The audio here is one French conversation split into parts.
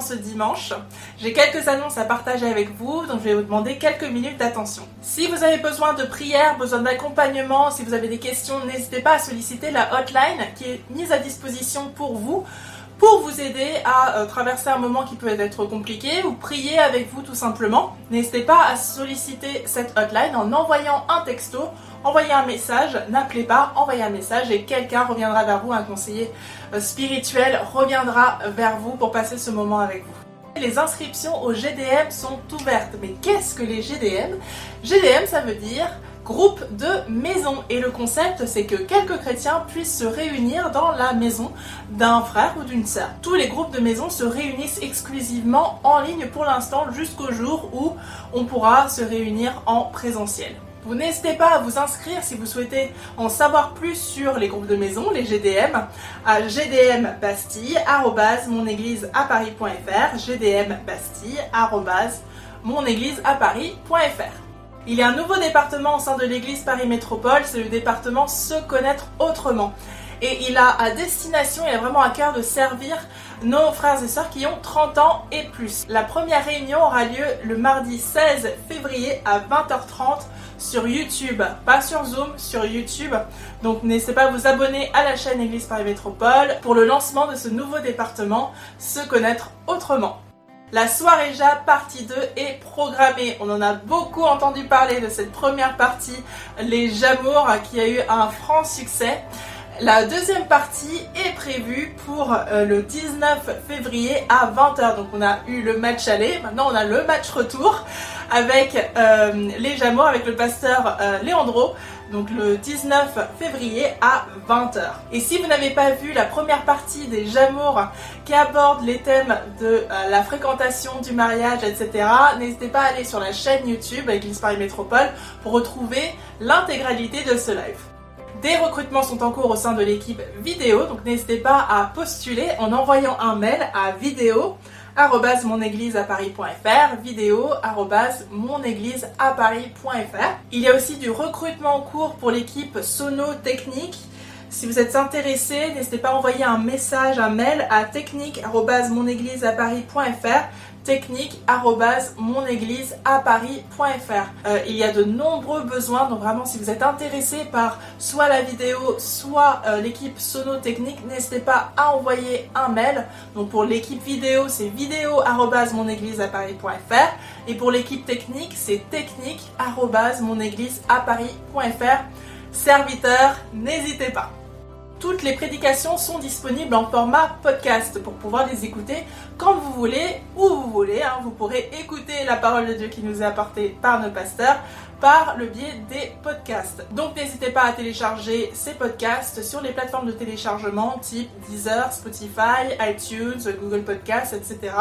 ce dimanche. J'ai quelques annonces à partager avec vous, donc je vais vous demander quelques minutes d'attention. Si vous avez besoin de prières, besoin d'accompagnement, si vous avez des questions, n'hésitez pas à solliciter la hotline qui est mise à disposition pour vous pour vous aider à euh, traverser un moment qui peut être compliqué ou prier avec vous tout simplement. N'hésitez pas à solliciter cette hotline en envoyant un texto, envoyez un message, n'appelez pas, envoyez un message et quelqu'un reviendra vers vous, un conseiller euh, spirituel reviendra vers vous pour passer ce moment avec vous. Les inscriptions au GDM sont ouvertes. Mais qu'est-ce que les GDM GDM, ça veut dire groupe de maison. Et le concept, c'est que quelques chrétiens puissent se réunir dans la maison d'un frère ou d'une sœur. Tous les groupes de maison se réunissent exclusivement en ligne pour l'instant jusqu'au jour où on pourra se réunir en présentiel. Vous n'hésitez pas à vous inscrire si vous souhaitez en savoir plus sur les groupes de maison, les GDM, à gdmbastille.monégliseaparis.fr gdmbastille.monégliseaparis.fr il y a un nouveau département au sein de l'église Paris Métropole, c'est le département Se connaître autrement. Et il a à destination, il a vraiment à cœur de servir nos frères et sœurs qui ont 30 ans et plus. La première réunion aura lieu le mardi 16 février à 20h30 sur YouTube, pas sur Zoom, sur YouTube. Donc n'hésitez pas à vous abonner à la chaîne Église Paris Métropole pour le lancement de ce nouveau département, Se connaître autrement. La soirée Ja partie 2 est programmée. On en a beaucoup entendu parler de cette première partie, les Jamours, qui a eu un franc succès. La deuxième partie est prévue pour euh, le 19 février à 20h. Donc on a eu le match aller, maintenant on a le match retour avec euh, les Jamours, avec le pasteur euh, Léandro donc le 19 février à 20h. Et si vous n'avez pas vu la première partie des Jamours qui aborde les thèmes de euh, la fréquentation du mariage, etc., n'hésitez pas à aller sur la chaîne YouTube Église Paris Métropole pour retrouver l'intégralité de ce live. Des recrutements sont en cours au sein de l'équipe vidéo, donc n'hésitez pas à postuler en envoyant un mail à vidéo monégliseaparis.fr, vidéo monégliseaparis.fr. Il y a aussi du recrutement en cours pour l'équipe Sono Technique. Si vous êtes intéressé, n'hésitez pas à envoyer un message, un mail à technique@monégliseaparis.fr technique@monégliseaparis.fr. Euh, il y a de nombreux besoins, donc vraiment si vous êtes intéressé par soit la vidéo, soit euh, l'équipe Sono Technique, n'hésitez pas à envoyer un mail. Donc pour l'équipe vidéo, c'est vidéo@monégliseaparis.fr et pour l'équipe technique, c'est technique@monégliseaparis.fr. Serviteur, n'hésitez pas. Toutes les prédications sont disponibles en format podcast pour pouvoir les écouter quand vous voulez, où vous voulez. Hein. Vous pourrez écouter la parole de Dieu qui nous est apportée par nos pasteurs par le biais des podcasts. Donc n'hésitez pas à télécharger ces podcasts sur les plateformes de téléchargement type Deezer, Spotify, iTunes, Google Podcasts, etc.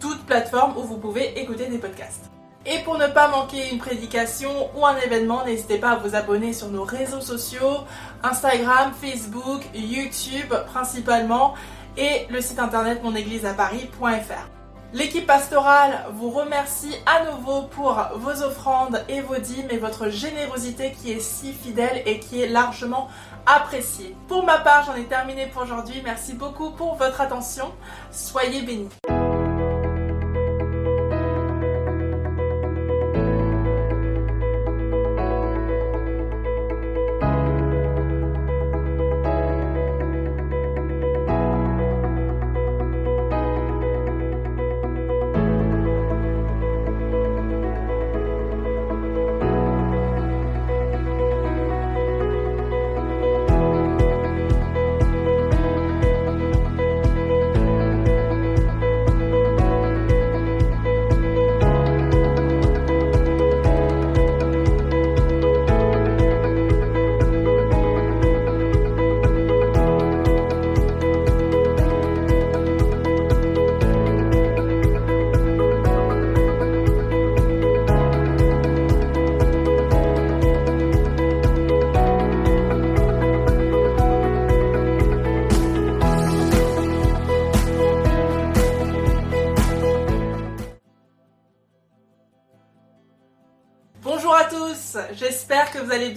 Toutes plateformes où vous pouvez écouter des podcasts. Et pour ne pas manquer une prédication ou un événement, n'hésitez pas à vous abonner sur nos réseaux sociaux, Instagram, Facebook, YouTube principalement, et le site internet monégliseaparis.fr. L'équipe pastorale vous remercie à nouveau pour vos offrandes et vos dîmes et votre générosité qui est si fidèle et qui est largement appréciée. Pour ma part, j'en ai terminé pour aujourd'hui. Merci beaucoup pour votre attention. Soyez bénis.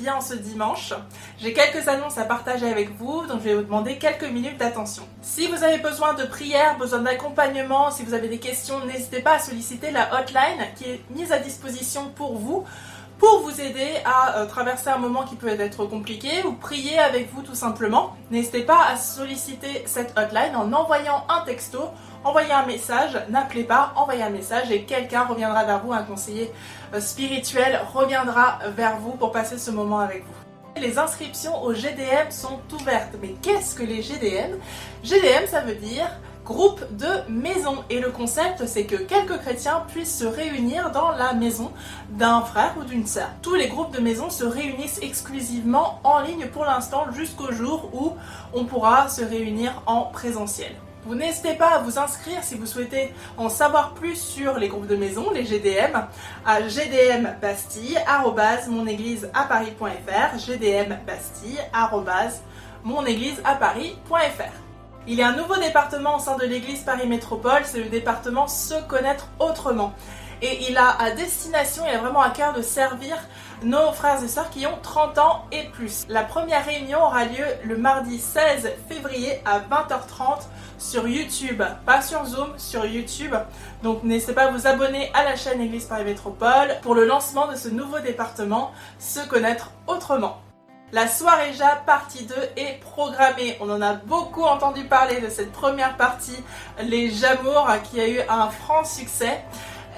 Bien ce dimanche. J'ai quelques annonces à partager avec vous, donc je vais vous demander quelques minutes d'attention. Si vous avez besoin de prière, besoin d'accompagnement, si vous avez des questions, n'hésitez pas à solliciter la hotline qui est mise à disposition pour vous pour vous aider à euh, traverser un moment qui peut être compliqué ou prier avec vous tout simplement. N'hésitez pas à solliciter cette hotline en envoyant un texto, envoyez un message, n'appelez pas, envoyez un message et quelqu'un reviendra vers vous, un conseiller spirituel reviendra vers vous pour passer ce moment avec vous. Les inscriptions au GDM sont ouvertes. Mais qu'est-ce que les GDM GDM, ça veut dire groupe de maison. Et le concept, c'est que quelques chrétiens puissent se réunir dans la maison d'un frère ou d'une sœur. Tous les groupes de maison se réunissent exclusivement en ligne pour l'instant jusqu'au jour où on pourra se réunir en présentiel. Vous n'hésitez pas à vous inscrire si vous souhaitez en savoir plus sur les groupes de maison, les GDM, à gdmbastille.monégliseaparis.fr gdmbastille.monégliseaparis.fr il y a un nouveau département au sein de l'église Paris Métropole, c'est le département Se connaître autrement. Et il a à destination, il a vraiment à cœur de servir nos frères et sœurs qui ont 30 ans et plus. La première réunion aura lieu le mardi 16 février à 20h30 sur YouTube, pas sur Zoom, sur YouTube. Donc n'hésitez pas à vous abonner à la chaîne Église Paris Métropole pour le lancement de ce nouveau département, Se connaître autrement. La soirée Ja partie 2 est programmée. On en a beaucoup entendu parler de cette première partie, les Jamours, qui a eu un franc succès.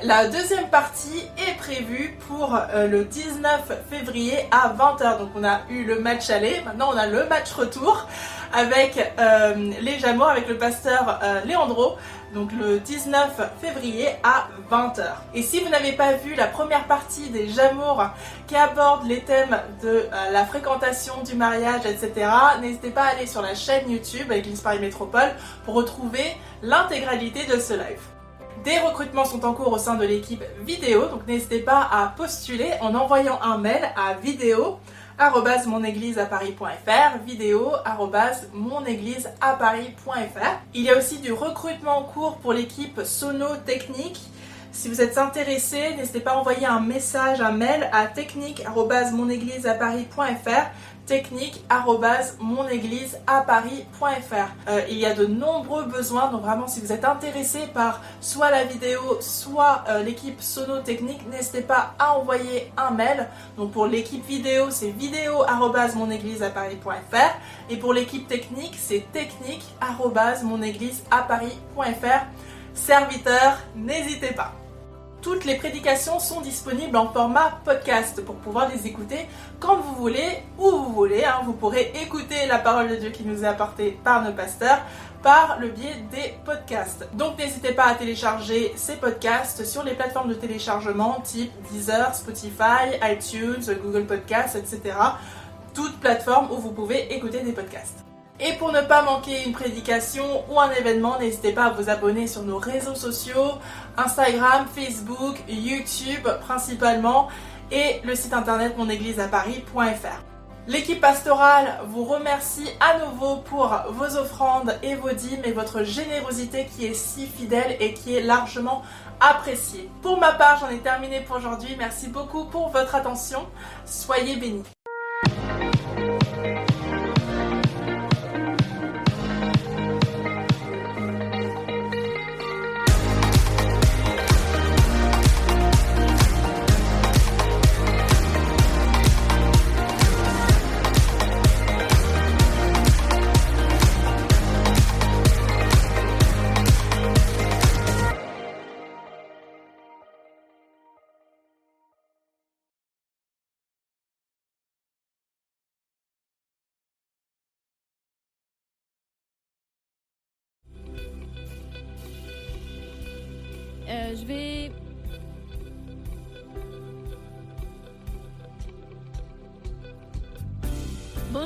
La deuxième partie est prévue pour euh, le 19 février à 20h. Donc on a eu le match aller, maintenant on a le match retour avec euh, les Jamours, avec le pasteur euh, Léandro donc le 19 février à 20h. Et si vous n'avez pas vu la première partie des Jamours qui aborde les thèmes de la fréquentation du mariage, etc., n'hésitez pas à aller sur la chaîne YouTube Église Paris Métropole pour retrouver l'intégralité de ce live. Des recrutements sont en cours au sein de l'équipe vidéo, donc n'hésitez pas à postuler en envoyant un mail à vidéo monégliseaparis.fr, vidéo monégliseaparis.fr. Il y a aussi du recrutement en cours pour l'équipe Sono Technique. Si vous êtes intéressé, n'hésitez pas à envoyer un message, un mail à technique@monégliseaparis.fr technique@monégliseaparis.fr. Euh, il y a de nombreux besoins, donc vraiment si vous êtes intéressé par soit la vidéo, soit euh, l'équipe Sono Technique, n'hésitez pas à envoyer un mail. Donc pour l'équipe vidéo, c'est vidéo@monégliseaparis.fr et pour l'équipe technique, c'est technique@monégliseaparis.fr. Serviteur, n'hésitez pas. Toutes les prédications sont disponibles en format podcast pour pouvoir les écouter quand vous voulez, où vous voulez. Hein. Vous pourrez écouter la parole de Dieu qui nous est apportée par nos pasteurs par le biais des podcasts. Donc n'hésitez pas à télécharger ces podcasts sur les plateformes de téléchargement type Deezer, Spotify, iTunes, Google Podcasts, etc. Toutes plateformes où vous pouvez écouter des podcasts. Et pour ne pas manquer une prédication ou un événement, n'hésitez pas à vous abonner sur nos réseaux sociaux, Instagram, Facebook, YouTube principalement, et le site internet monégliseaparis.fr. L'équipe pastorale vous remercie à nouveau pour vos offrandes et vos dîmes et votre générosité qui est si fidèle et qui est largement appréciée. Pour ma part, j'en ai terminé pour aujourd'hui. Merci beaucoup pour votre attention. Soyez bénis.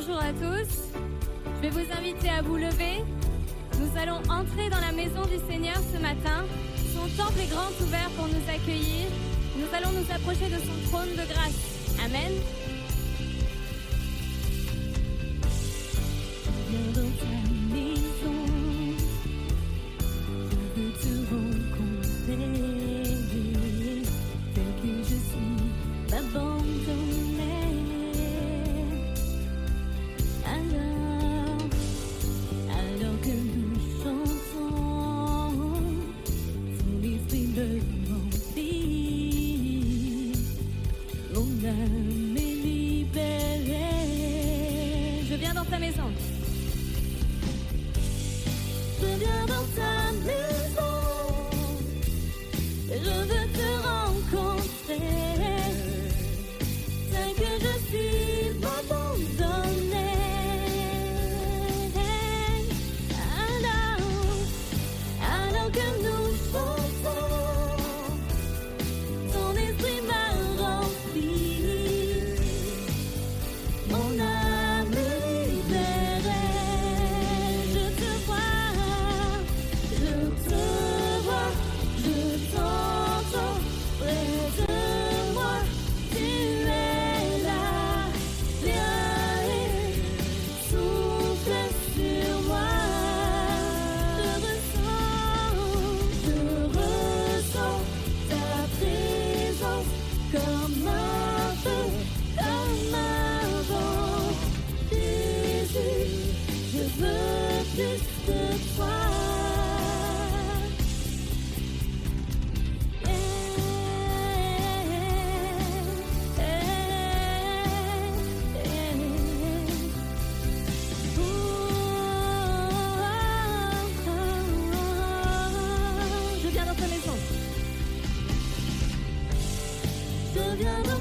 Bonjour à tous. Je vais vous inviter à vous lever. Nous allons entrer dans la maison du Seigneur ce matin. Son temple est grand ouvert pour nous accueillir. Nous allons nous approcher de son trône de grâce. Amen. Yaralı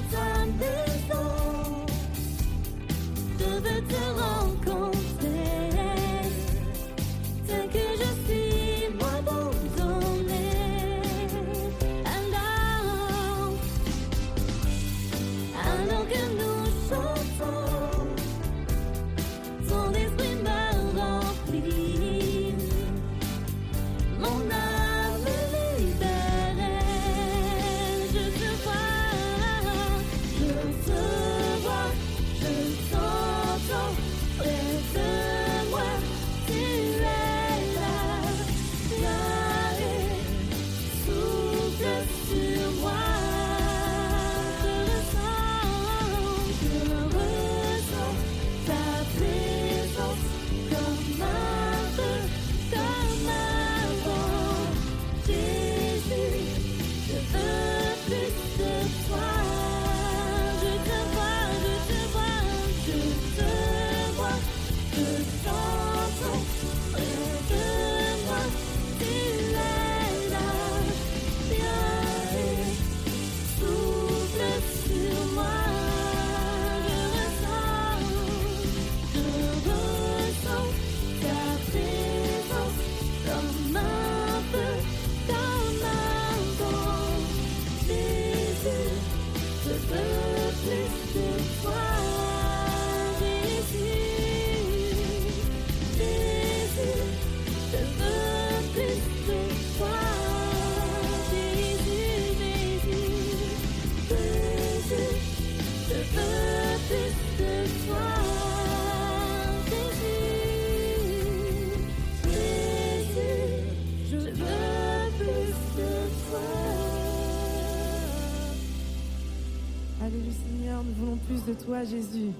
de toi, Jésus.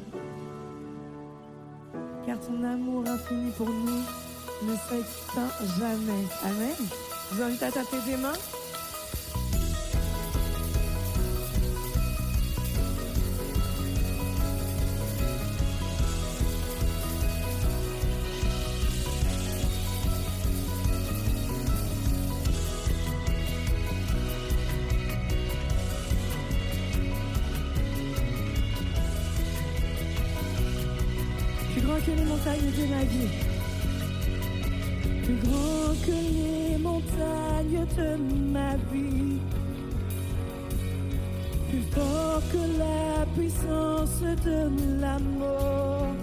Car ton amour infini pour nous ne s'éteint jamais. Amen. Je vous invite à taper des mains. Plus grand que les montagnes de ma vie. Plus fort que la puissance de la mort.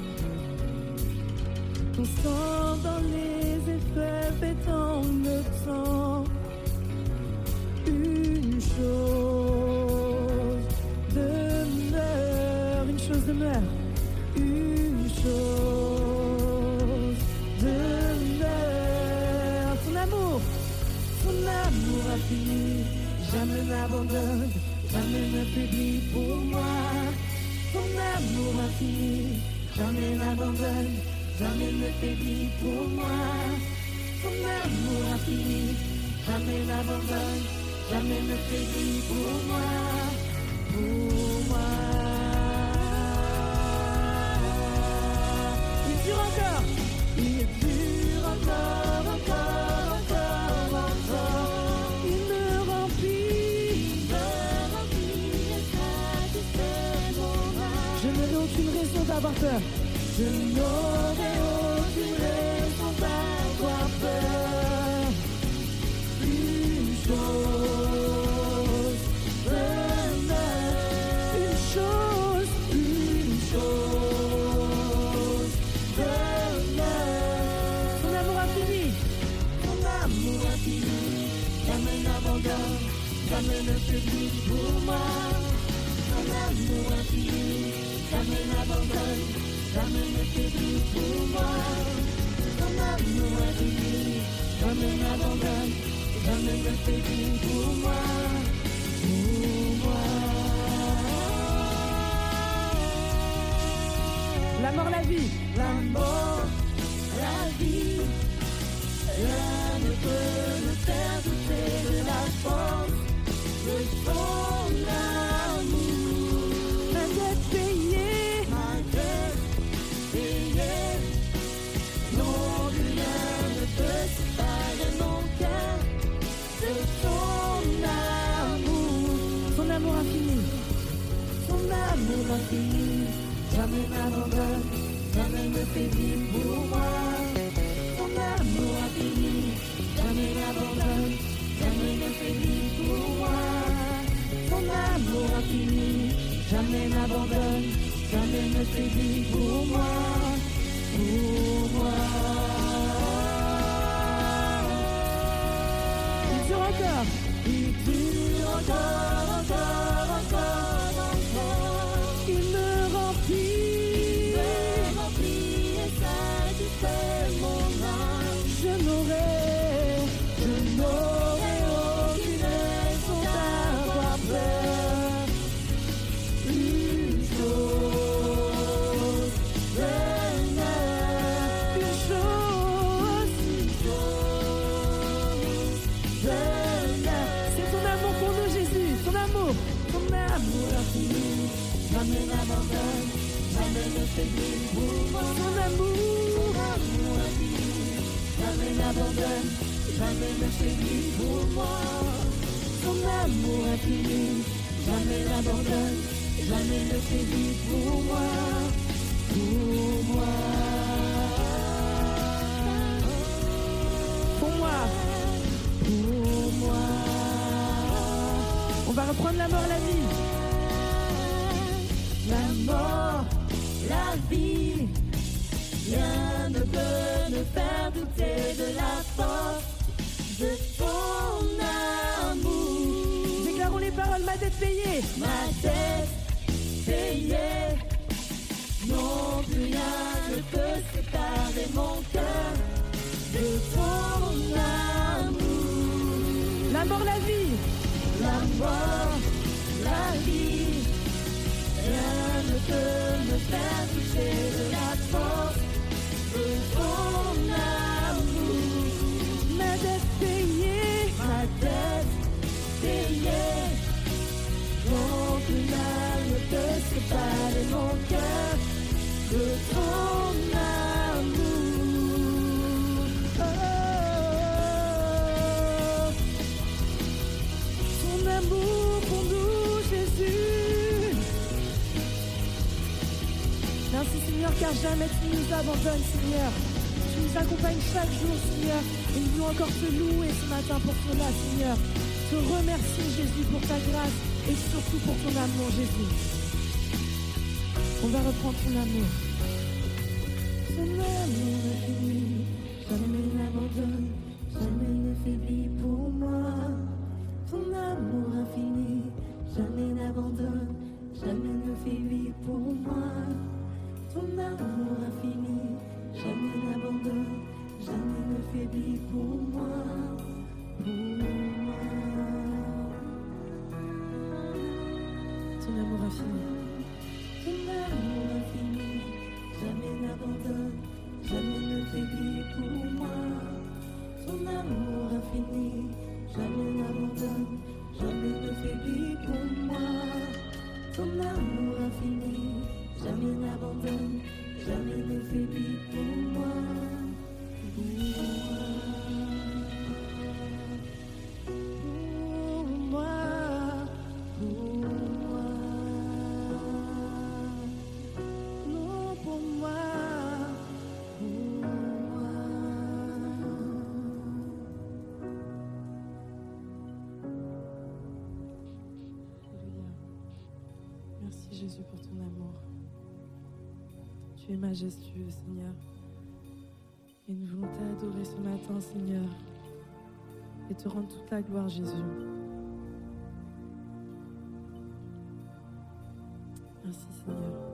jamais m'abandonne, jamais me faiblit pour moi. Ton amour infini, jamais m'abandonne, jamais me faiblit pour moi, pour moi. Il dure encore, il dure Je n'aurai Jamais n'abandonne, jamais ne faiblit pour moi. Ton amour, amour infini. Jamais n'abandonne, jamais ne faiblit pour moi. Ton amour infini, jamais n'abandonne, jamais ne faiblit pour moi. Pour moi. Pour moi. Pour moi. On va reprendre la mort, la vie. La mort, la vie. Rien ne peut me faire douter de la force de ton amour. Déclarons les paroles, ma dette payée. Ma dette payée. Non, plus rien ne peut séparer mon cœur de ton amour. La mort, la vie. La mort, la vie. Peut me faire toucher de la force de ton amour. Ma dette payée, ma dette rien ne peut séparer mon cœur de. Seigneur, car jamais tu nous abandonnes, Seigneur. Tu nous accompagnes chaque jour, Seigneur. Et nous voulons encore te louer ce matin pour cela, Seigneur. Te remercier, Jésus, pour ta grâce et surtout pour ton amour, Jésus. On va reprendre ton amour. Son amour infini, jamais n'abandonne, jamais ne faiblit pour moi. Ton amour infini, jamais n'abandonne, jamais ne faiblit pour moi. Ton amour infini, jamais n'abandonne, jamais ne faiblit pour moi. Pour moi. Ton amour infini. Ton amour infini, jamais n'abandonne, jamais ne faiblit pour moi. Ton amour infini, jamais n'abandonne, jamais ne faiblit pour moi. Ton amour infini, jamais n'abandonne, jamais ne faiblit pour moi. Pour moi, pour moi, non pour moi, pour moi. Merci Jésus pour ton amour majestueux, Seigneur. Et nous voulons t'adorer ce matin, Seigneur, et te rendre toute la gloire, Jésus. Merci, Seigneur.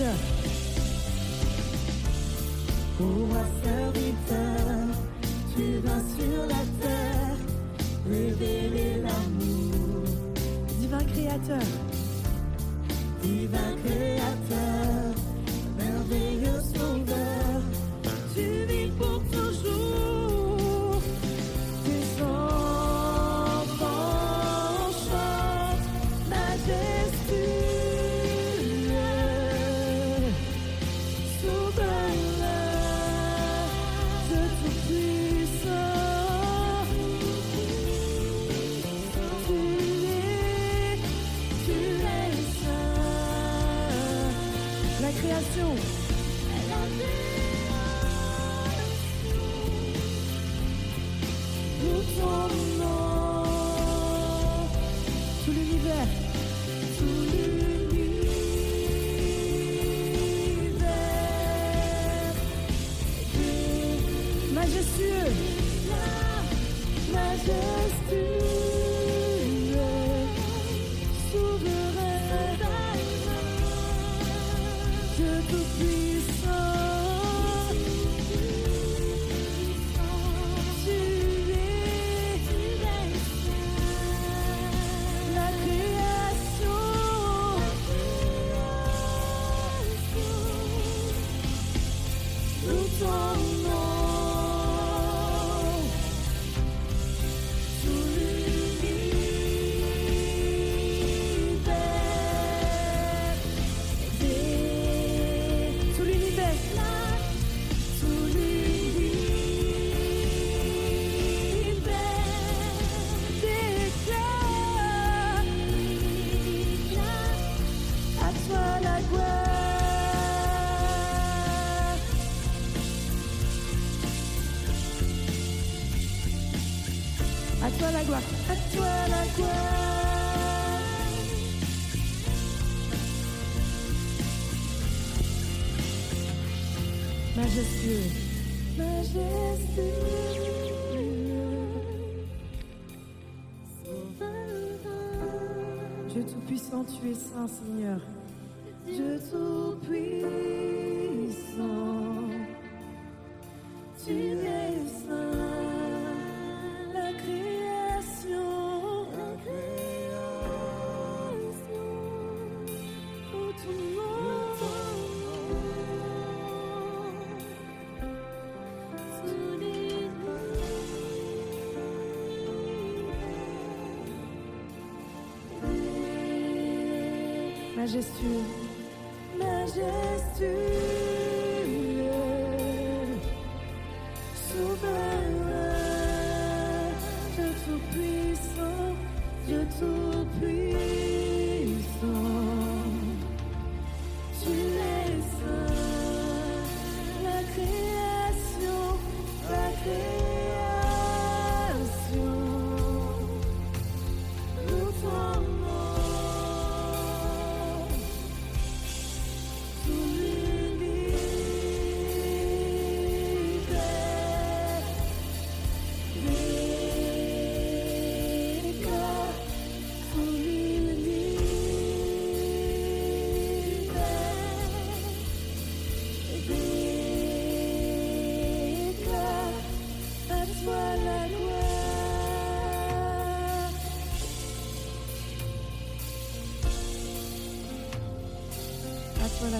Yeah. puissant tu es saint, Seigneur. Majestueux, majestueux.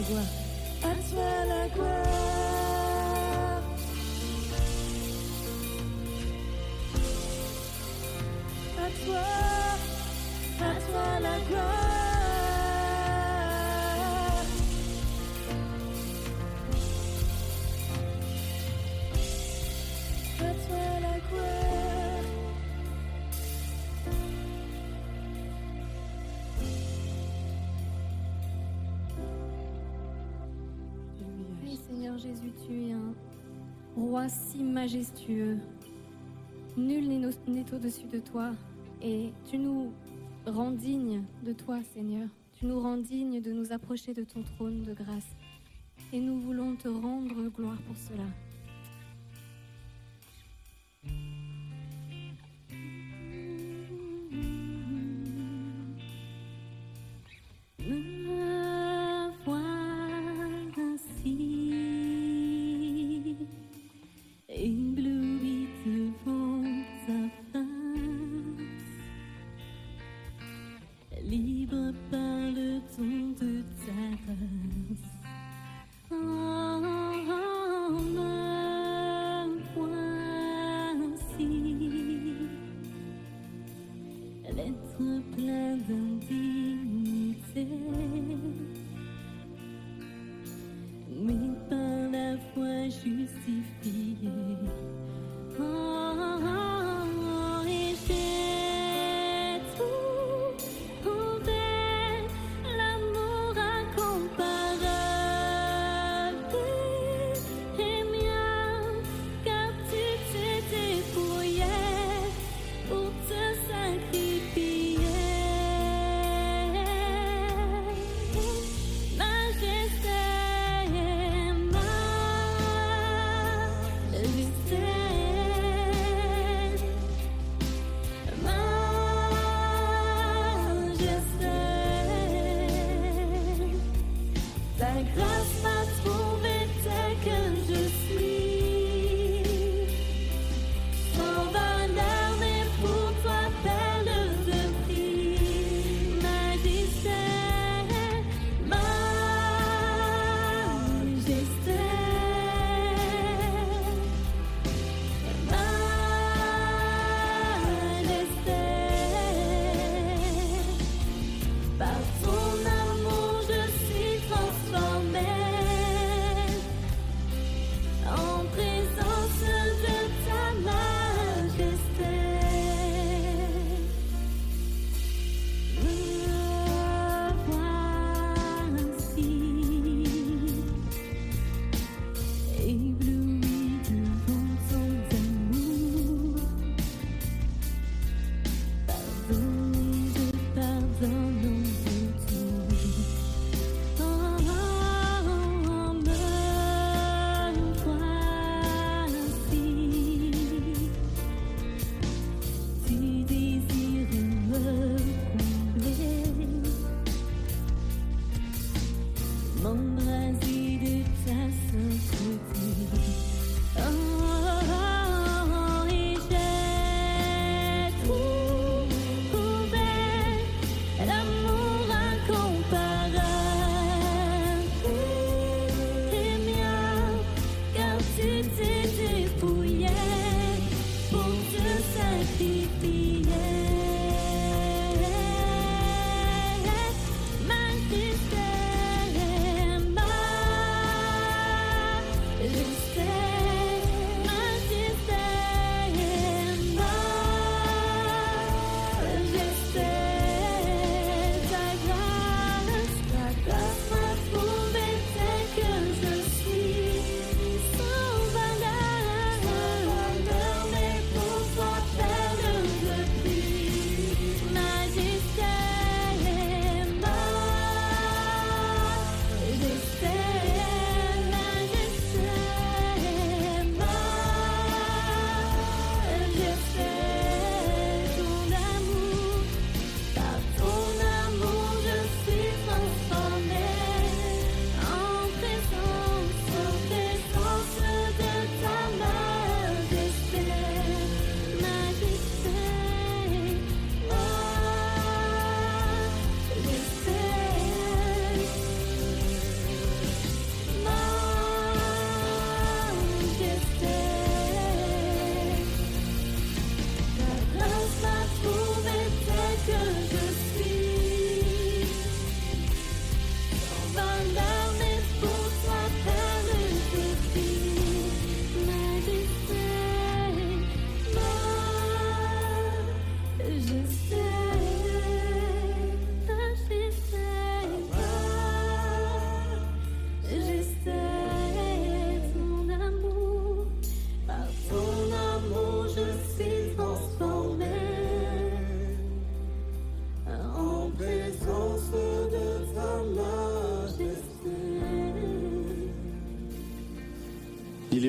água, a sua água. Majestueux. Nul n'est au-dessus de toi. Et tu nous rends dignes de toi, Seigneur. Tu nous rends dignes de nous approcher de ton trône de grâce. Et nous voulons te rendre gloire pour cela.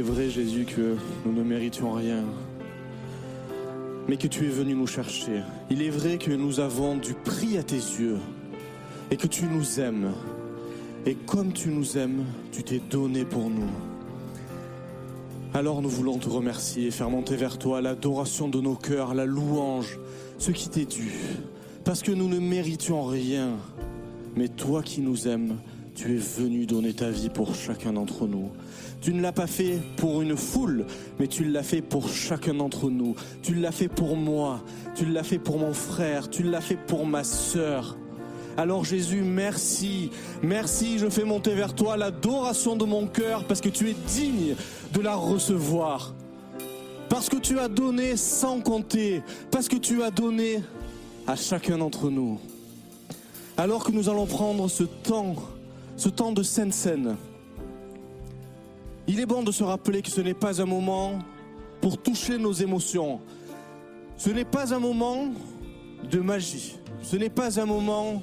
Vrai, Jésus, que nous ne méritions rien, mais que tu es venu nous chercher. Il est vrai que nous avons du prix à tes yeux et que tu nous aimes. Et comme tu nous aimes, tu t'es donné pour nous. Alors nous voulons te remercier, faire monter vers toi l'adoration de nos cœurs, la louange, ce qui t'est dû. Parce que nous ne méritions rien, mais toi qui nous aimes, tu es venu donner ta vie pour chacun d'entre nous. Tu ne l'as pas fait pour une foule, mais tu l'as fait pour chacun d'entre nous. Tu l'as fait pour moi, tu l'as fait pour mon frère, tu l'as fait pour ma sœur. Alors Jésus, merci, merci, je fais monter vers toi l'adoration de mon cœur parce que tu es digne de la recevoir. Parce que tu as donné sans compter, parce que tu as donné à chacun d'entre nous. Alors que nous allons prendre ce temps, ce temps de sainte scène, il est bon de se rappeler que ce n'est pas un moment pour toucher nos émotions. Ce n'est pas un moment de magie. Ce n'est pas un moment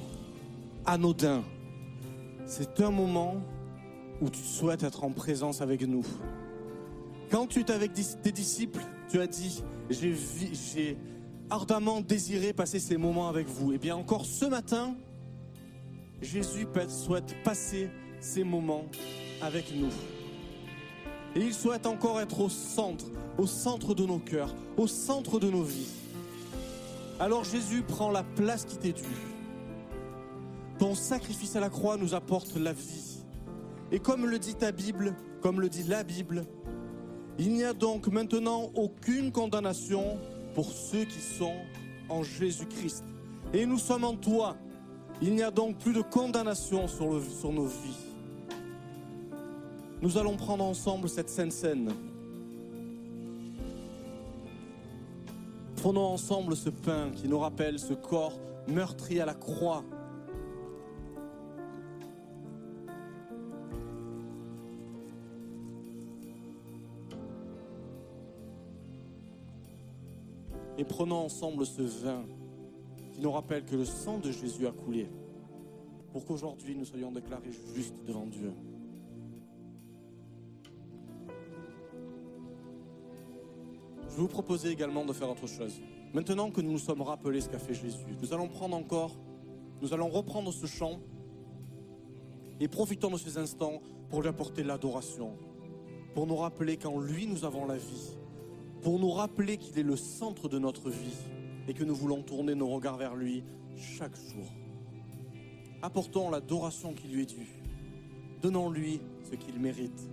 anodin. C'est un moment où tu souhaites être en présence avec nous. Quand tu es avec tes disciples, tu as dit, j'ai ardemment désiré passer ces moments avec vous. Et bien encore ce matin, Jésus souhaite passer ces moments avec nous. Et il souhaite encore être au centre, au centre de nos cœurs, au centre de nos vies. Alors Jésus prend la place qui t'est due. Ton sacrifice à la croix nous apporte la vie. Et comme le dit ta Bible, comme le dit la Bible, il n'y a donc maintenant aucune condamnation pour ceux qui sont en Jésus-Christ. Et nous sommes en toi. Il n'y a donc plus de condamnation sur, nos vies. Nous allons prendre ensemble cette sainte scène. Prenons ensemble ce pain qui nous rappelle ce corps meurtri à la croix. Et prenons ensemble ce vin qui nous rappelle que le sang de Jésus a coulé pour qu'aujourd'hui nous soyons déclarés justes devant Dieu. Je vous proposer également de faire autre chose. Maintenant que nous nous sommes rappelés ce qu'a fait Jésus, nous allons prendre encore, nous allons reprendre ce chant et profitons de ces instants pour lui apporter l'adoration, pour nous rappeler qu'en lui nous avons la vie, pour nous rappeler qu'il est le centre de notre vie et que nous voulons tourner nos regards vers lui chaque jour. Apportons l'adoration qui lui est due. Donnons-lui ce qu'il mérite.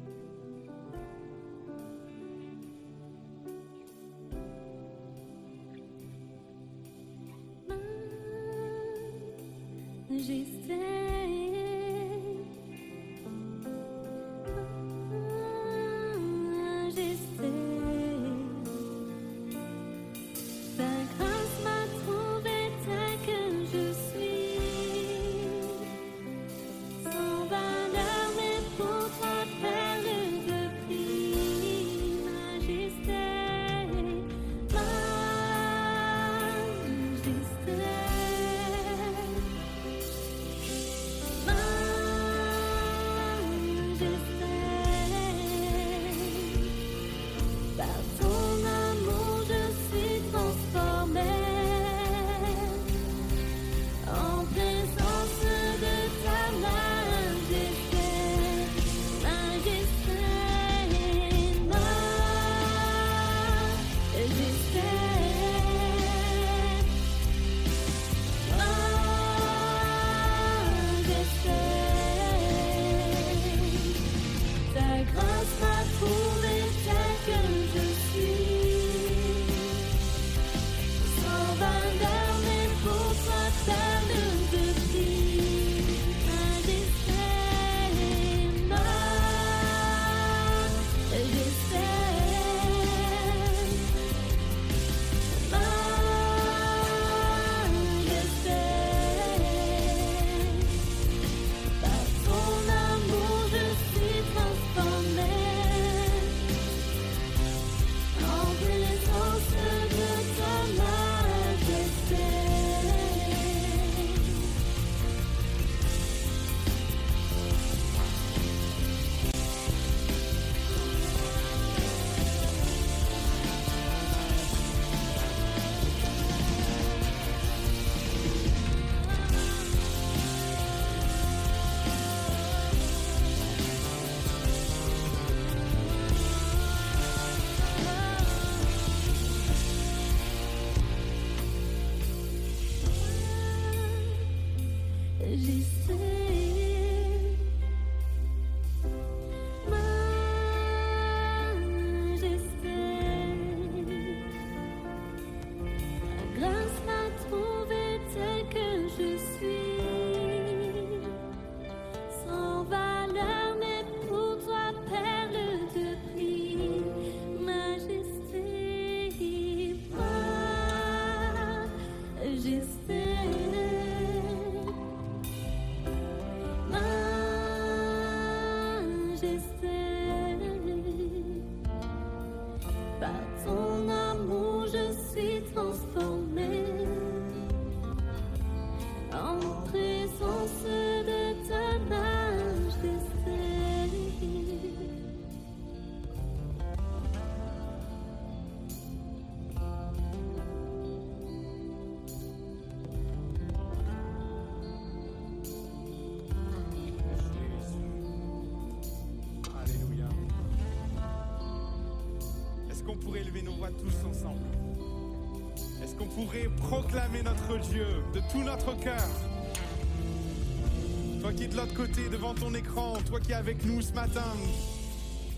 Toi qui es avec nous ce matin.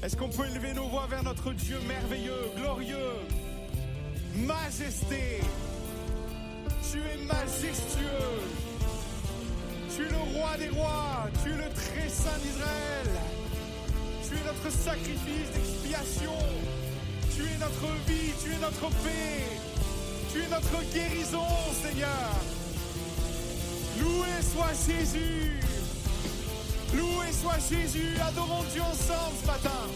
Est-ce qu'on peut élever nos voix vers notre Dieu merveilleux, glorieux, majesté? Tu es majestueux. Tu es le roi des rois. Tu es le très saint d'Israël. Tu es notre sacrifice d'expiation. Tu es notre vie. Tu es notre paix. Tu es notre guérison, Seigneur. Loué soit Jésus. Loué soit Jésus, adorons Dieu ensemble ce matin.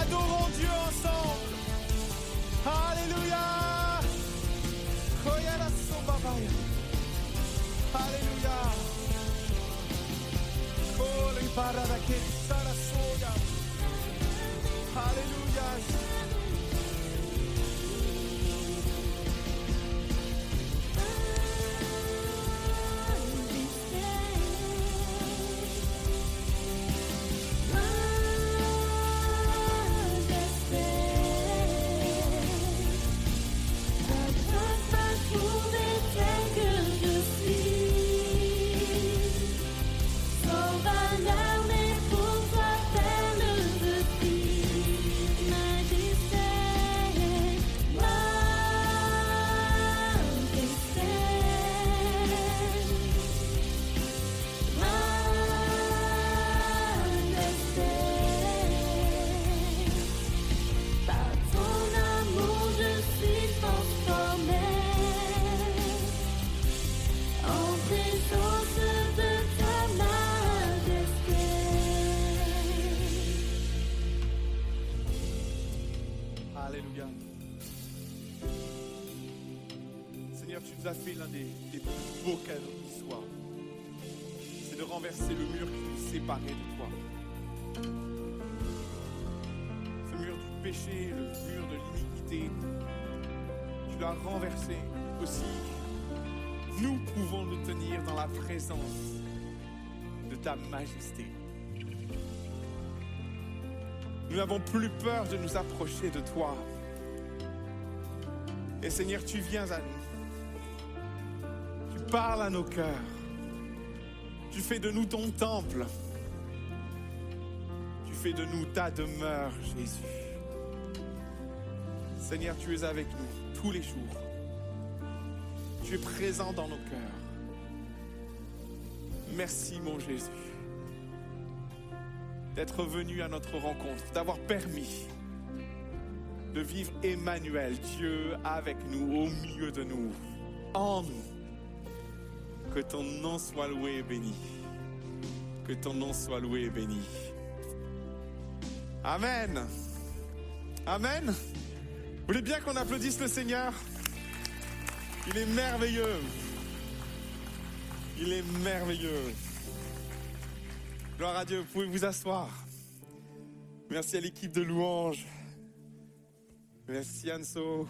Adorons Dieu ensemble. Alléluia. Alléluia. Alléluia. Renversé aussi. Nous pouvons nous tenir dans la présence de ta majesté. Nous n'avons plus peur de nous approcher de toi. Et Seigneur, tu viens à nous. Tu parles à nos cœurs. Tu fais de nous ton temple. Tu fais de nous ta demeure, Jésus. Seigneur, tu es avec nous tous les jours. Tu es présent dans nos cœurs. Merci, mon Jésus, d'être venu à notre rencontre, d'avoir permis de vivre Emmanuel, Dieu avec nous, au milieu de nous, en nous. Que ton nom soit loué et béni. Que ton nom soit loué et béni. Amen. Amen. Vous voulez bien qu'on applaudisse le Seigneur? Il est merveilleux. Il est merveilleux. Gloire à Dieu, vous pouvez vous asseoir. Merci à l'équipe de louanges. Merci Anso.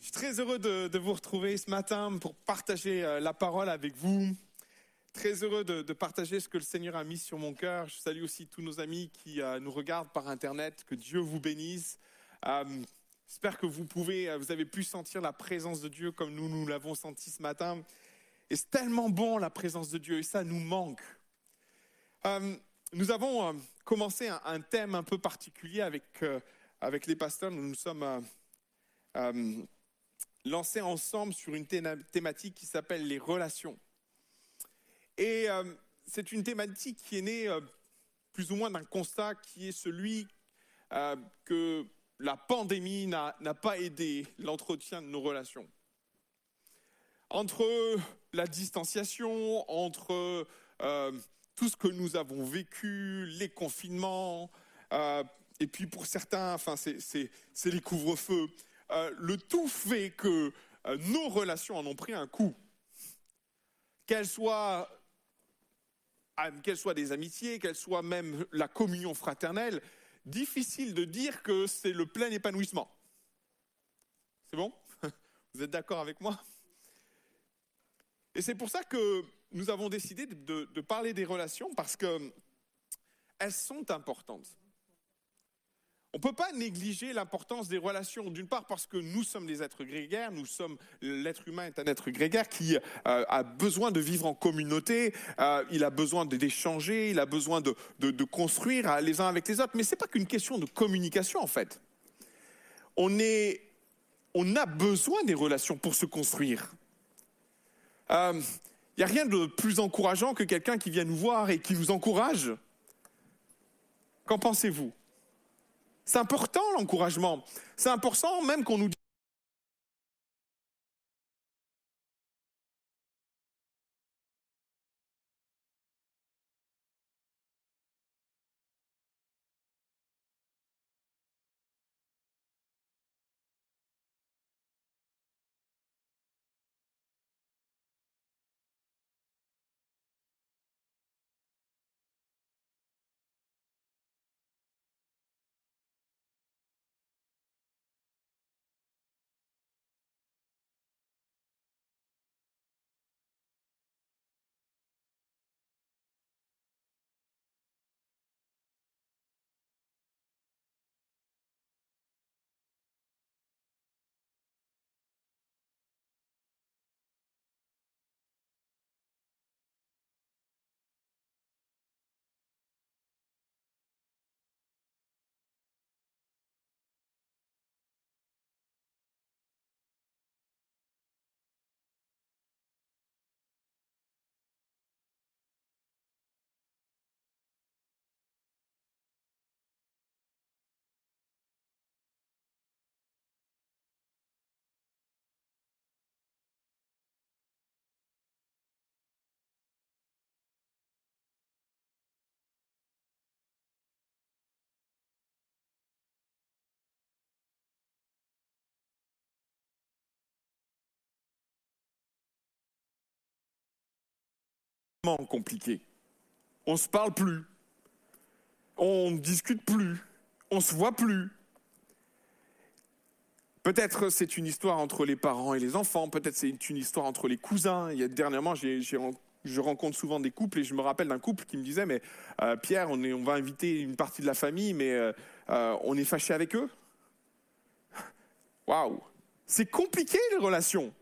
Je suis très heureux de, vous retrouver ce matin pour partager euh, la parole avec vous. Très heureux de, partager ce que le Seigneur a mis sur mon cœur. Je salue aussi tous nos amis qui euh, nous regardent par Internet. Que Dieu vous bénisse. Euh, J'espère que vous pouvez, euh, vous avez pu sentir la présence de Dieu comme nous, l'avons senti ce matin. Et c'est tellement bon la présence de Dieu et ça nous manque. Nous avons commencé un, un, thème un peu particulier avec, avec les pasteurs. Nous nous sommes lancés ensemble sur une thématique qui s'appelle les relations. Et c'est une thématique qui est née plus ou moins d'un constat qui est celui que la pandémie n'a pas aidé l'entretien de nos relations. Entre la distanciation, entre euh, tout ce que nous avons vécu, les confinements, euh, et puis pour certains, enfin, c'est les couvre-feux, euh, le tout fait que nos relations en ont pris un coup. Qu'elles soient, qu'elles soient des amitiés, qu'elles soient même la communion fraternelle, difficile de dire que c'est le plein épanouissement. C'est bon? Vous êtes d'accord avec moi? Et c'est pour ça que nous avons décidé de, parler des relations parce que elles sont importantes. On ne peut pas négliger l'importance des relations, d'une part parce que nous sommes des êtres grégaires, nous sommes, l'être humain est un être grégaire qui euh, a besoin de vivre en communauté, euh, il a besoin d'échanger, il a besoin de, construire les uns avec les autres, mais ce n'est pas qu'une question de communication en fait. On, est, on a besoin des relations pour se construire. Il euh, n'y a rien de plus encourageant que quelqu'un qui vient nous voir et qui nous encourage. Qu'en pensez-vous? C'est important l'encouragement. C'est important même qu'on nous compliqué. On se parle plus. On ne discute plus. On se voit plus. Peut-être c'est une histoire entre les parents et les enfants, peut-être c'est une histoire entre les cousins. Il y a, dernièrement, je rencontre souvent des couples et je me rappelle d'un couple qui me disait mais euh, Pierre, on, est, on, va inviter une partie de la famille, mais euh, euh, on est fâché avec eux? Waouh, c'est compliqué les relations.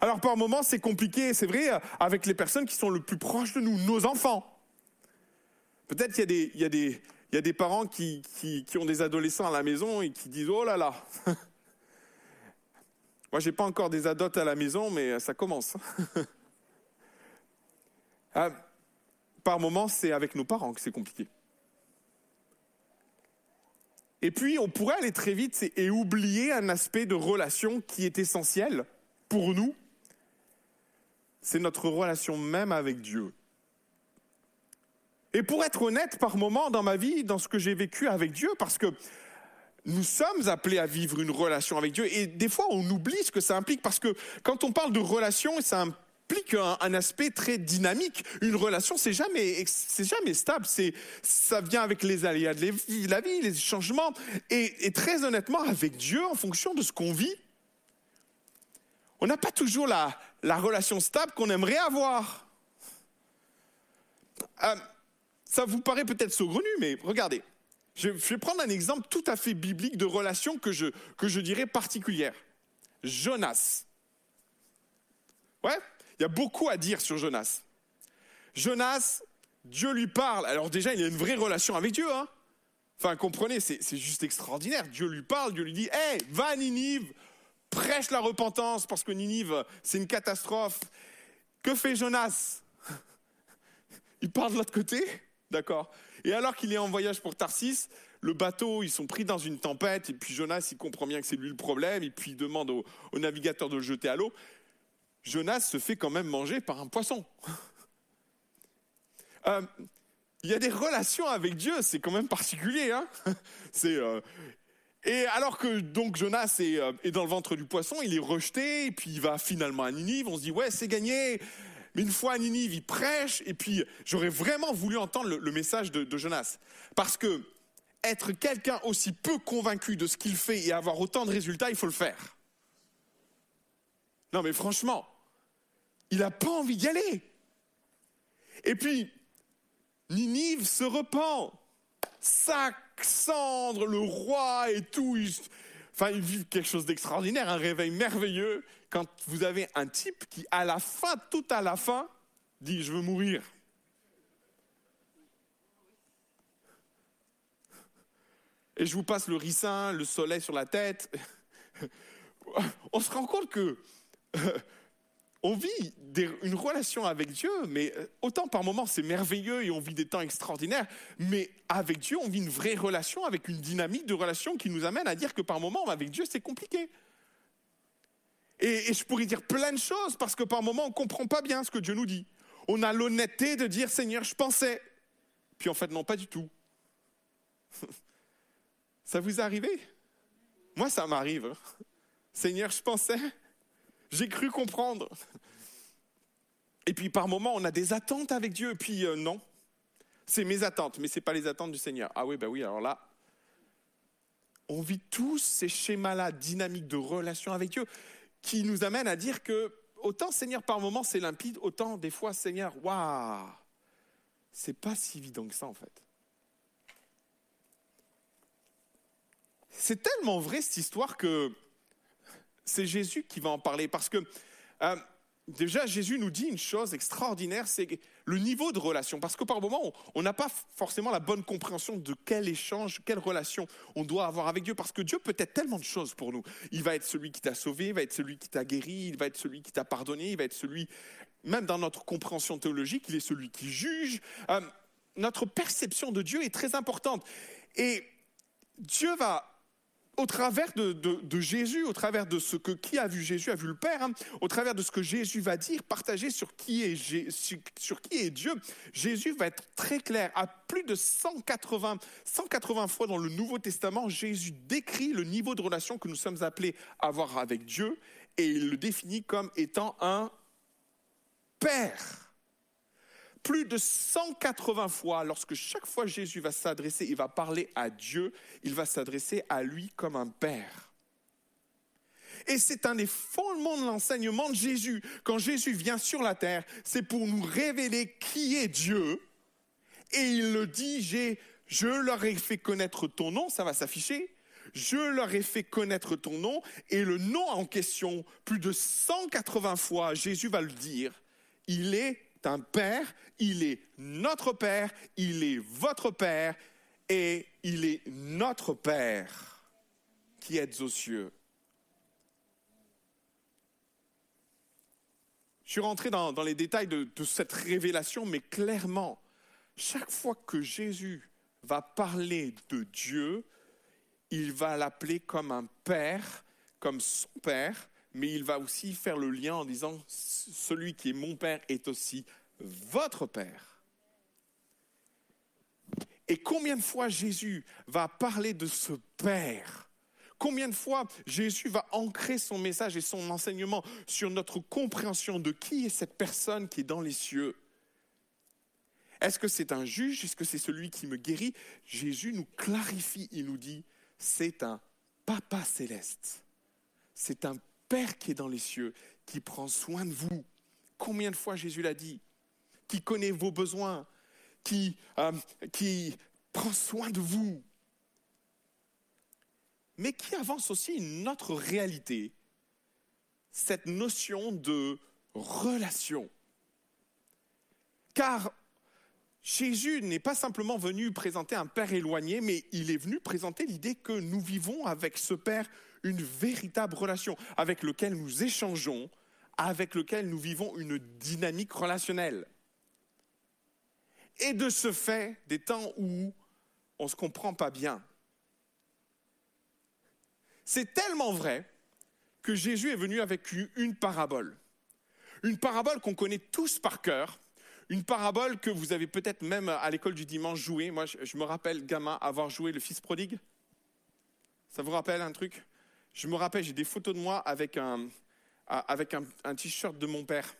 Alors par moments c'est compliqué, c'est vrai, avec les personnes qui sont le plus proches de nous, nos enfants. Peut-être qu'il y a des, parents qui, qui, ont des adolescents à la maison et qui disent Oh là là Moi, j'ai pas encore des adotes à la maison, mais ça commence. Ah, par moments, c'est avec nos parents que c'est compliqué. Et puis, on pourrait aller très vite et oublier un aspect de relation qui est essentiel pour nous. C'est notre relation même avec Dieu. Et pour être honnête, par moments dans ma vie, dans ce que j'ai vécu avec Dieu, parce que nous sommes appelés à vivre une relation avec Dieu, et des fois on oublie ce que ça implique, parce que quand on parle de relation, ça implique un, aspect très dynamique. Une relation, c'est jamais, c'est jamais stable. C'est, ça vient avec les aléas de la vie, les changements. Et, et très honnêtement, avec Dieu, en fonction de ce qu'on vit, on n'a pas toujours la, la relation stable qu'on aimerait avoir. Euh, ça vous paraît peut-être saugrenu, mais regardez. Je vais prendre un exemple tout à fait biblique de relation que je, que je dirais particulière. Jonas. Ouais, il y a beaucoup à dire sur Jonas. Jonas, Dieu lui parle. Alors déjà, il a une vraie relation avec Dieu. Hein enfin, comprenez, c'est juste extraordinaire. Dieu lui parle, Dieu lui dit, hé, va à Ninive, prêche la repentance, parce que Ninive, c'est une catastrophe. Que fait Jonas? Il part de l'autre côté? D'accord Et alors qu'il est en voyage pour Tarsis, le bateau, ils sont pris dans une tempête, et puis Jonas, il comprend bien que c'est lui le problème, et puis il demande au, navigateur de le jeter à l'eau. Jonas se fait quand même manger par un poisson. Euh, il y a des relations avec Dieu, c'est quand même particulier. Hein c'est, euh, et alors que donc Jonas est, euh, est, dans le ventre du poisson, il est rejeté, et puis il va finalement à Ninive, on se dit ouais c'est gagné, mais une fois à Ninive, il prêche, et puis j'aurais vraiment voulu entendre le, message de, de, Jonas. Parce que être quelqu'un aussi peu convaincu de ce qu'il fait et avoir autant de résultats, il faut le faire. Non mais franchement, il n'a pas envie d'y aller. Et puis, Ninive se repent. Sac, le roi et tout. Enfin, ils vivent quelque chose d'extraordinaire, un réveil merveilleux quand vous avez un type qui, à la fin, tout à la fin, dit Je veux mourir. Et je vous passe le ricin, le soleil sur la tête. On se rend compte que on vit une relation avec Dieu, mais euh, autant par moments c'est merveilleux et on vit des temps extraordinaires, mais avec Dieu on vit une vraie relation avec une dynamique de relation qui nous amène à dire que par moments avec Dieu c'est compliqué. Et, je pourrais dire plein de choses parce que par moments on ne comprend pas bien ce que Dieu nous dit. On a l'honnêteté de dire Seigneur, je pensais. Puis en fait, non, pas du tout. Ça vous est arrivé? Moi, ça m'arrive. Seigneur, je pensais. J'ai cru comprendre. Et puis par moments, on a des attentes avec Dieu, et puis euh, non. C'est mes attentes, mais ce n'est pas les attentes du Seigneur. Ah oui, ben oui, alors là, on vit tous ces schémas-là dynamiques de relation avec Dieu qui nous amènent à dire que autant Seigneur par moments c'est limpide, autant des fois Seigneur, waouh, c'est pas si évident que ça en fait. C'est tellement vrai cette histoire que c'est Jésus qui va en parler. Parce que euh, déjà, Jésus nous dit une chose extraordinaire, c'est le niveau de relation. Parce que par moment, on n'a pas forcément la bonne compréhension de quel échange, quelle relation on doit avoir avec Dieu. Parce que Dieu peut être tellement de choses pour nous. Il va être celui qui t'a sauvé, il va être celui qui t'a guéri, il va être celui qui t'a pardonné, il va être celui, même dans notre compréhension théologique, il est celui qui juge. Euh, notre perception de Dieu est très importante. Et Dieu va au travers de, Jésus, au travers de ce que qui a vu Jésus a vu le Père, hein, au travers de ce que Jésus va dire, partager sur qui, est, sur qui est Dieu, Jésus va être très clair. À plus de 180, 180 fois dans le Nouveau Testament, Jésus décrit le niveau de relation que nous sommes appelés à avoir avec Dieu et il le définit comme étant un Père. Plus de 180 fois, lorsque chaque fois Jésus va s'adresser, il va parler à Dieu, il va s'adresser à lui comme un père. Et c'est un des fondements de l'enseignement de Jésus. Quand Jésus vient sur la terre, c'est pour nous révéler qui est Dieu. Et il le dit, j'ai, je leur ai fait connaître ton nom, ça va s'afficher. Je leur ai fait connaître ton nom. Et le nom en question, plus de 180 fois, Jésus va le dire. Il est un père, il est notre père, il est votre père et il est notre père qui êtes aux cieux. Je suis rentré dans, les détails de, de cette révélation, mais clairement, chaque fois que Jésus va parler de Dieu, il va l'appeler comme un père, comme son père, mais il va aussi faire le lien en disant, celui qui est mon père est aussi votre père. Et combien de fois Jésus va parler de ce père? Combien de fois Jésus va ancrer son message et son enseignement sur notre compréhension de qui est cette personne qui est dans les cieux? Est-ce que c'est un juge? Est-ce que c'est celui qui me guérit? Jésus nous clarifie, il nous dit, c'est un papa céleste. C'est un Père qui est dans les cieux, qui prend soin de vous. Combien de fois Jésus l'a dit Qui connaît vos besoins, qui, euh, qui prend soin de vous mais qui avance aussi une autre réalité, cette notion de relation. Car Jésus n'est pas simplement venu présenter un Père éloigné, mais il est venu présenter l'idée que nous vivons avec ce Père une véritable relation, avec lequel nous échangeons, avec lequel nous vivons une dynamique relationnelle. Et de ce fait, des temps où on ne se comprend pas bien, c'est tellement vrai que Jésus est venu avec une parabole. Une parabole qu'on connaît tous par cœur, une parabole que vous avez peut-être même à l'école du dimanche joué. Moi, je, me rappelle, gamin, avoir joué le fils prodigue. Ça vous rappelle un truc? Je me rappelle, j'ai des photos de moi avec un, avec un, t-shirt de mon père,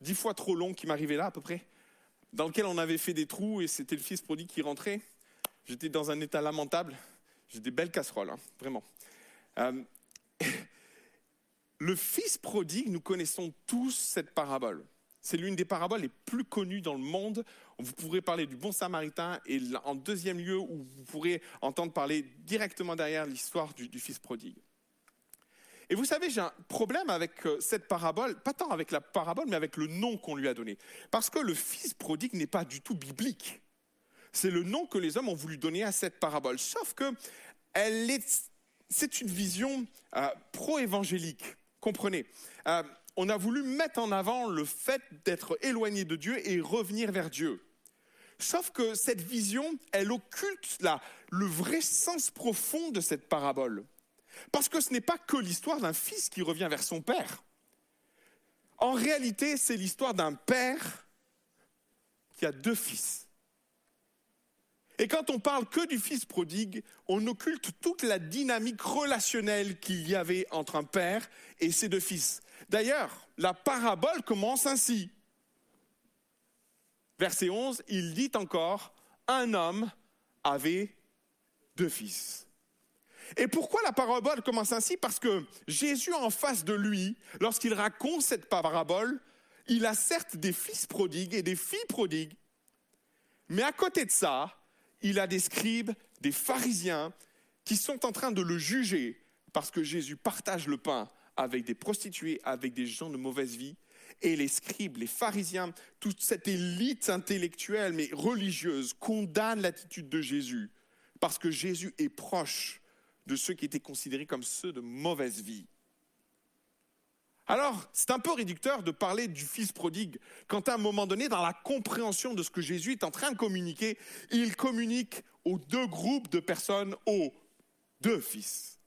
dix fois trop long qui m'arrivait là à peu près, dans lequel on avait fait des trous et c'était le fils prodigue qui rentrait. J'étais dans un état lamentable. J'ai des belles casseroles, hein, vraiment. Euh, le fils prodigue, nous connaissons tous cette parabole. C'est l'une des paraboles les plus connues dans le monde. Vous pourrez parler du bon samaritain et en deuxième lieu, où vous pourrez entendre parler directement derrière l'histoire du, fils prodigue. Et vous savez, j'ai un problème avec euh, cette parabole, pas tant avec la parabole, mais avec le nom qu'on lui a donné. Parce que le fils prodigue n'est pas du tout biblique. C'est le nom que les hommes ont voulu donner à cette parabole. Sauf que elle est c'est une vision euh, pro-évangélique. Comprenez? Euh, On a voulu mettre en avant le fait d'être éloigné de Dieu et revenir vers Dieu. Sauf que cette vision, elle occulte le vrai sens profond de cette parabole. Parce que ce n'est pas que l'histoire d'un fils qui revient vers son père. En réalité, c'est l'histoire d'un père qui a deux fils. Et quand on parle que du fils prodigue, on occulte toute la dynamique relationnelle qu'il y avait entre un père et ses deux fils. D'ailleurs, la parabole commence ainsi. Verset 11, il dit encore, un homme avait deux fils. Et pourquoi la parabole commence ainsi? Parce que Jésus en face de lui, lorsqu'il raconte cette parabole, il a certes des fils prodigues et des filles prodigues, mais à côté de ça, il a des scribes, des pharisiens qui sont en train de le juger parce que Jésus partage le pain avec des prostituées, avec des gens de mauvaise vie. Et les scribes, les pharisiens, toute cette élite intellectuelle mais religieuse condamne l'attitude de Jésus parce que Jésus est proche de ceux qui étaient considérés comme ceux de mauvaise vie. Alors, c'est un peu réducteur de parler du fils prodigue quand à un moment donné, dans la compréhension de ce que Jésus est en train de communiquer, il communique aux deux groupes de personnes, aux deux fils.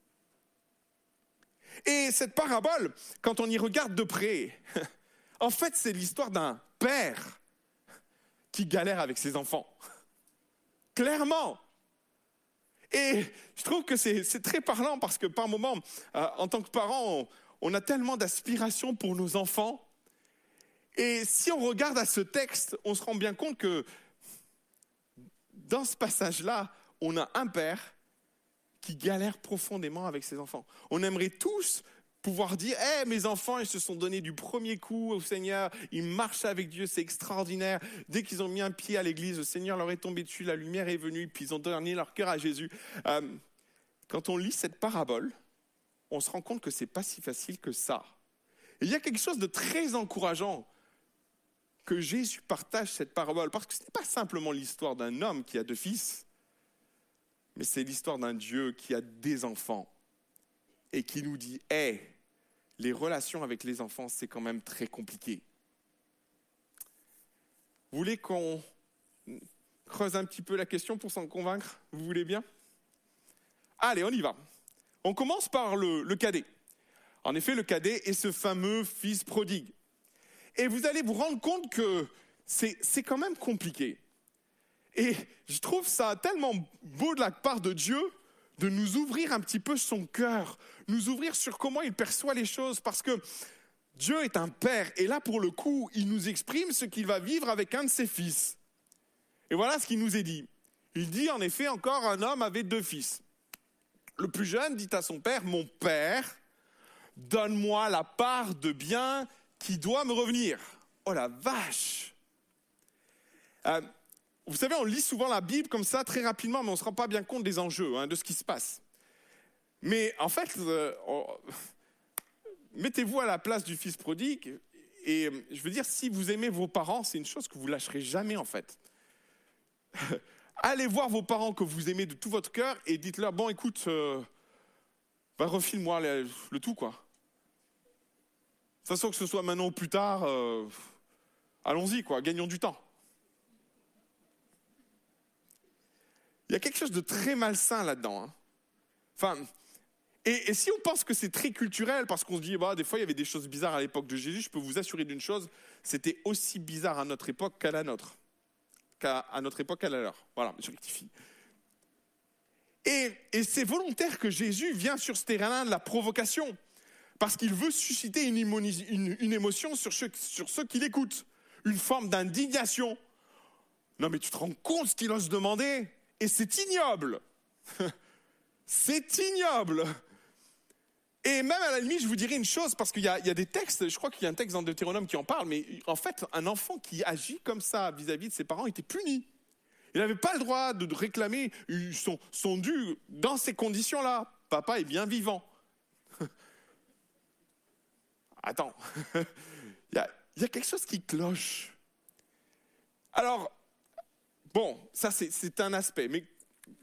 Et cette parabole, quand on y regarde de près, en fait, c'est l'histoire d'un père qui galère avec ses enfants. Clairement. Et je trouve que c'est très parlant parce que par moment, euh, en tant que parent, on a tellement d'aspirations pour nos enfants. Et si on regarde à ce texte, on se rend bien compte que dans ce passage-là, on a un père qui galère profondément avec ses enfants. On aimerait tous pouvoir dire Eh, mes enfants, ils se sont donnés du premier coup au Seigneur, ils marchent avec Dieu, c'est extraordinaire. Dès qu'ils ont mis un pied à l'église, le Seigneur leur est tombé dessus, la lumière est venue, puis ils ont donné leur cœur à Jésus. Euh, quand on lit cette parabole, on se rend compte que c'est pas si facile que ça. Et il y a quelque chose de très encourageant que Jésus partage cette parabole, parce que ce n'est pas simplement l'histoire d'un homme qui a deux fils, mais c'est l'histoire d'un Dieu qui a des enfants et qui nous dit, hé, les relations avec les enfants, c'est quand même très compliqué. Vous voulez qu'on creuse un petit peu la question pour s'en convaincre? Vous voulez bien? Allez, on y va. On commence par le, cadet. En effet, le cadet est ce fameux fils prodigue. Et vous allez vous rendre compte que c'est quand même compliqué. Et je trouve ça tellement beau de la part de Dieu de nous ouvrir un petit peu son cœur, nous ouvrir sur comment il perçoit les choses, parce que Dieu est un père, et là pour le coup, il nous exprime ce qu'il va vivre avec un de ses fils. Et voilà ce qu'il nous est dit. Il dit en effet encore un homme avait deux fils. Le plus jeune dit à son père, mon père, donne-moi la part de bien qui doit me revenir. Oh la vache euh, Vous savez, on lit souvent la Bible comme ça très rapidement, mais on ne se rend pas bien compte des enjeux, hein, de ce qui se passe. Mais en fait, euh, mettez-vous à la place du fils prodigue, et euh, je veux dire, si vous aimez vos parents, c'est une chose que vous lâcherez jamais en fait. Allez voir vos parents que vous aimez de tout votre cœur et dites-leur, bon écoute, euh, bah, refile-moi le, tout quoi. De toute façon, que ce soit maintenant ou plus tard, euh, allons-y, quoi, gagnons du temps. Il y a quelque chose de très malsain là-dedans. Hein. Et, si on pense que c'est très culturel, parce qu'on se dit, bah, des fois, il y avait des choses bizarres à l'époque de Jésus, je peux vous assurer d'une chose, c'était aussi bizarre à notre époque qu'à la nôtre. Qu'à à notre époque qu'à la leur. Voilà, je rectifie. Et, c'est volontaire que Jésus vient sur ce terrain-là de la provocation parce qu'il veut susciter une, émotion sur sur ceux qui l'écoutent, une forme d'indignation. Non mais tu te rends compte ce qu'il ose demander? Et c'est ignoble C'est ignoble Et même à la limite, je vous dirais une chose, parce qu'il y, a des textes, je crois qu'il y a un texte dans Deutéronome qui en parle, mais en fait, un enfant qui agit comme ça vis-à-vis -vis de ses parents était puni. Il n'avait pas le droit de réclamer son, son dû dans ces conditions-là. Papa est bien vivant attends, il y, a, y a quelque chose qui cloche. Alors, bon, ça c'est un aspect, mais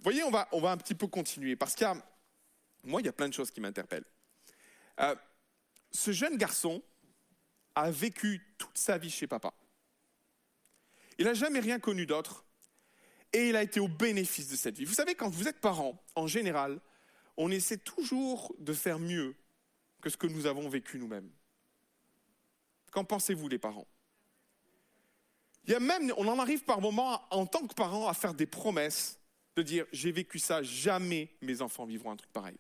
voyez, on va, on va un petit peu continuer, parce qu'il y a, moi, il y a plein de choses qui m'interpellent. Euh, ce jeune garçon a vécu toute sa vie chez papa. Il n'a jamais rien connu d'autre, et il a été au bénéfice de cette vie. Vous savez, quand vous êtes parent, en général, on essaie toujours de faire mieux que ce que nous avons vécu nous-mêmes. Qu'en pensez-vous, les parents? Y a même, on en arrive par moments, en tant que parents, à faire des promesses de dire j'ai vécu ça, jamais mes enfants vivront un truc pareil.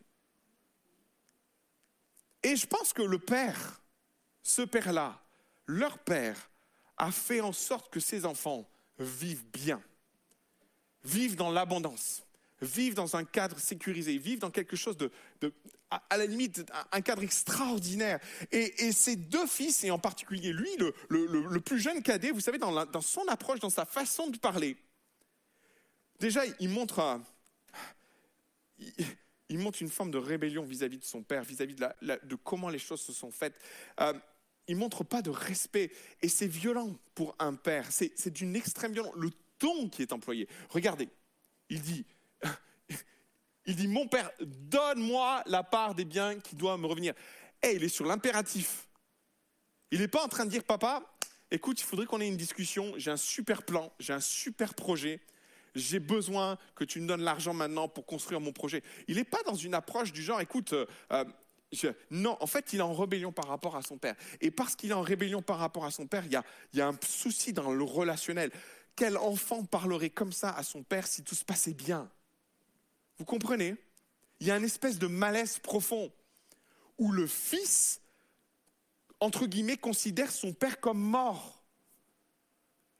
Et je pense que le père, ce père-là, leur père, a fait en sorte que ses enfants vivent bien, vivent dans l'abondance, vivent dans un cadre sécurisé, vivent dans quelque chose de, à, la limite, un cadre extraordinaire. Et, et, ces deux fils, et en particulier lui, le, plus jeune cadet, vous savez, dans, son approche, dans sa façon de parler, déjà, il montre, il, montre une forme de rébellion vis-à-vis -vis de son père, vis-à-vis -vis de, comment les choses se sont faites. Euh, il montre pas de respect. Et c'est violent pour un père. C'est d'une extrême violence. Le ton qui est employé. Regardez, il dit, il dit, mon père, donne-moi la part des biens qui doivent me revenir. Et il est sur l'impératif. Il n'est pas en train de dire, papa, écoute, il faudrait qu'on ait une discussion, j'ai un super plan, j'ai un super projet, j'ai besoin que tu me donnes l'argent maintenant pour construire mon projet. Il n'est pas dans une approche du genre, écoute, euh, je... non, en fait, il est en rébellion par rapport à son père. Et parce qu'il est en rébellion par rapport à son père, il y a, il y a un souci dans le relationnel. Quel enfant parlerait comme ça à son père si tout se passait bien? Vous comprenez? Il y a une espèce de malaise profond où le fils entre guillemets, considère son père comme mort.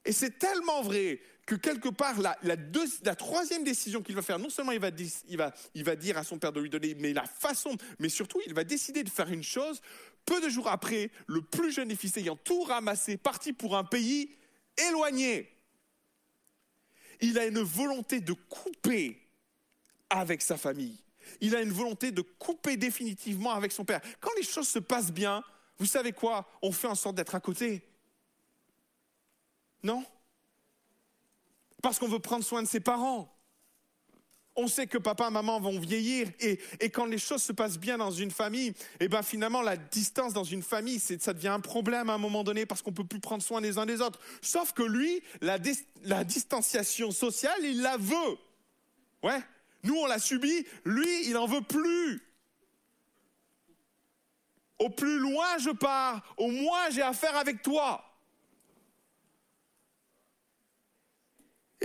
Et c'est tellement vrai que quelque part, la, troisième décision qu'il va faire, non seulement il va, il, va, il va dire à son père de lui donner, mais la façon, mais surtout, il va décider de faire une chose. Peu de jours après, le plus jeune des fils ayant tout ramassé, parti pour un pays éloigné. Il a une volonté de couper avec sa famille. Il a une volonté de couper définitivement avec son père. Quand les choses se passent bien, vous savez quoi? On fait en sorte d'être à côté. Non? Parce qu'on veut prendre soin de ses parents. On sait que papa et maman vont vieillir et, quand les choses se passent bien dans une famille, eh ben finalement la distance dans une famille, ça devient un problème à un moment donné parce qu'on peut plus prendre soin les uns des autres. Sauf que lui, la, la distanciation sociale, il la veut. Ouais. Nous, on l'a subi. Lui, il n'en veut plus. Au plus loin je pars, au moins j'ai affaire avec toi.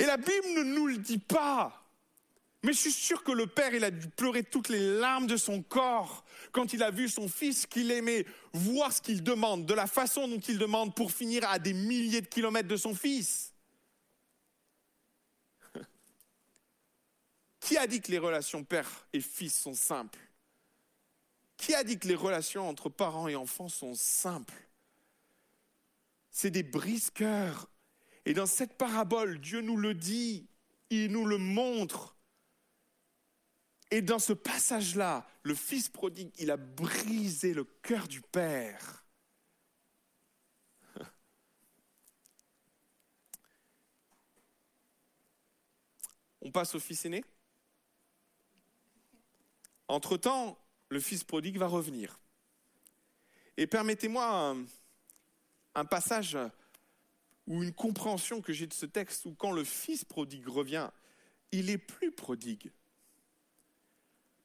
Et la Bible ne nous le dit pas. Mais je suis sûr que le père, il a dû pleurer toutes les larmes de son corps quand il a vu son fils qu'il aimait, voir ce qu'il demande, de la façon dont il demande pour finir à des milliers de kilomètres de son fils. Qui a dit que les relations père et fils sont simples? Qui a dit que les relations entre parents et enfants sont simples? C'est des brise-cœurs. Et dans cette parabole, Dieu nous le dit, il nous le montre. Et dans ce passage-là, le fils prodigue, il a brisé le cœur du père. On passe au fils aîné? Entre-temps, le fils prodigue va revenir. Et permettez-moi un, passage ou une compréhension que j'ai de ce texte où quand le fils prodigue revient, il est plus prodigue.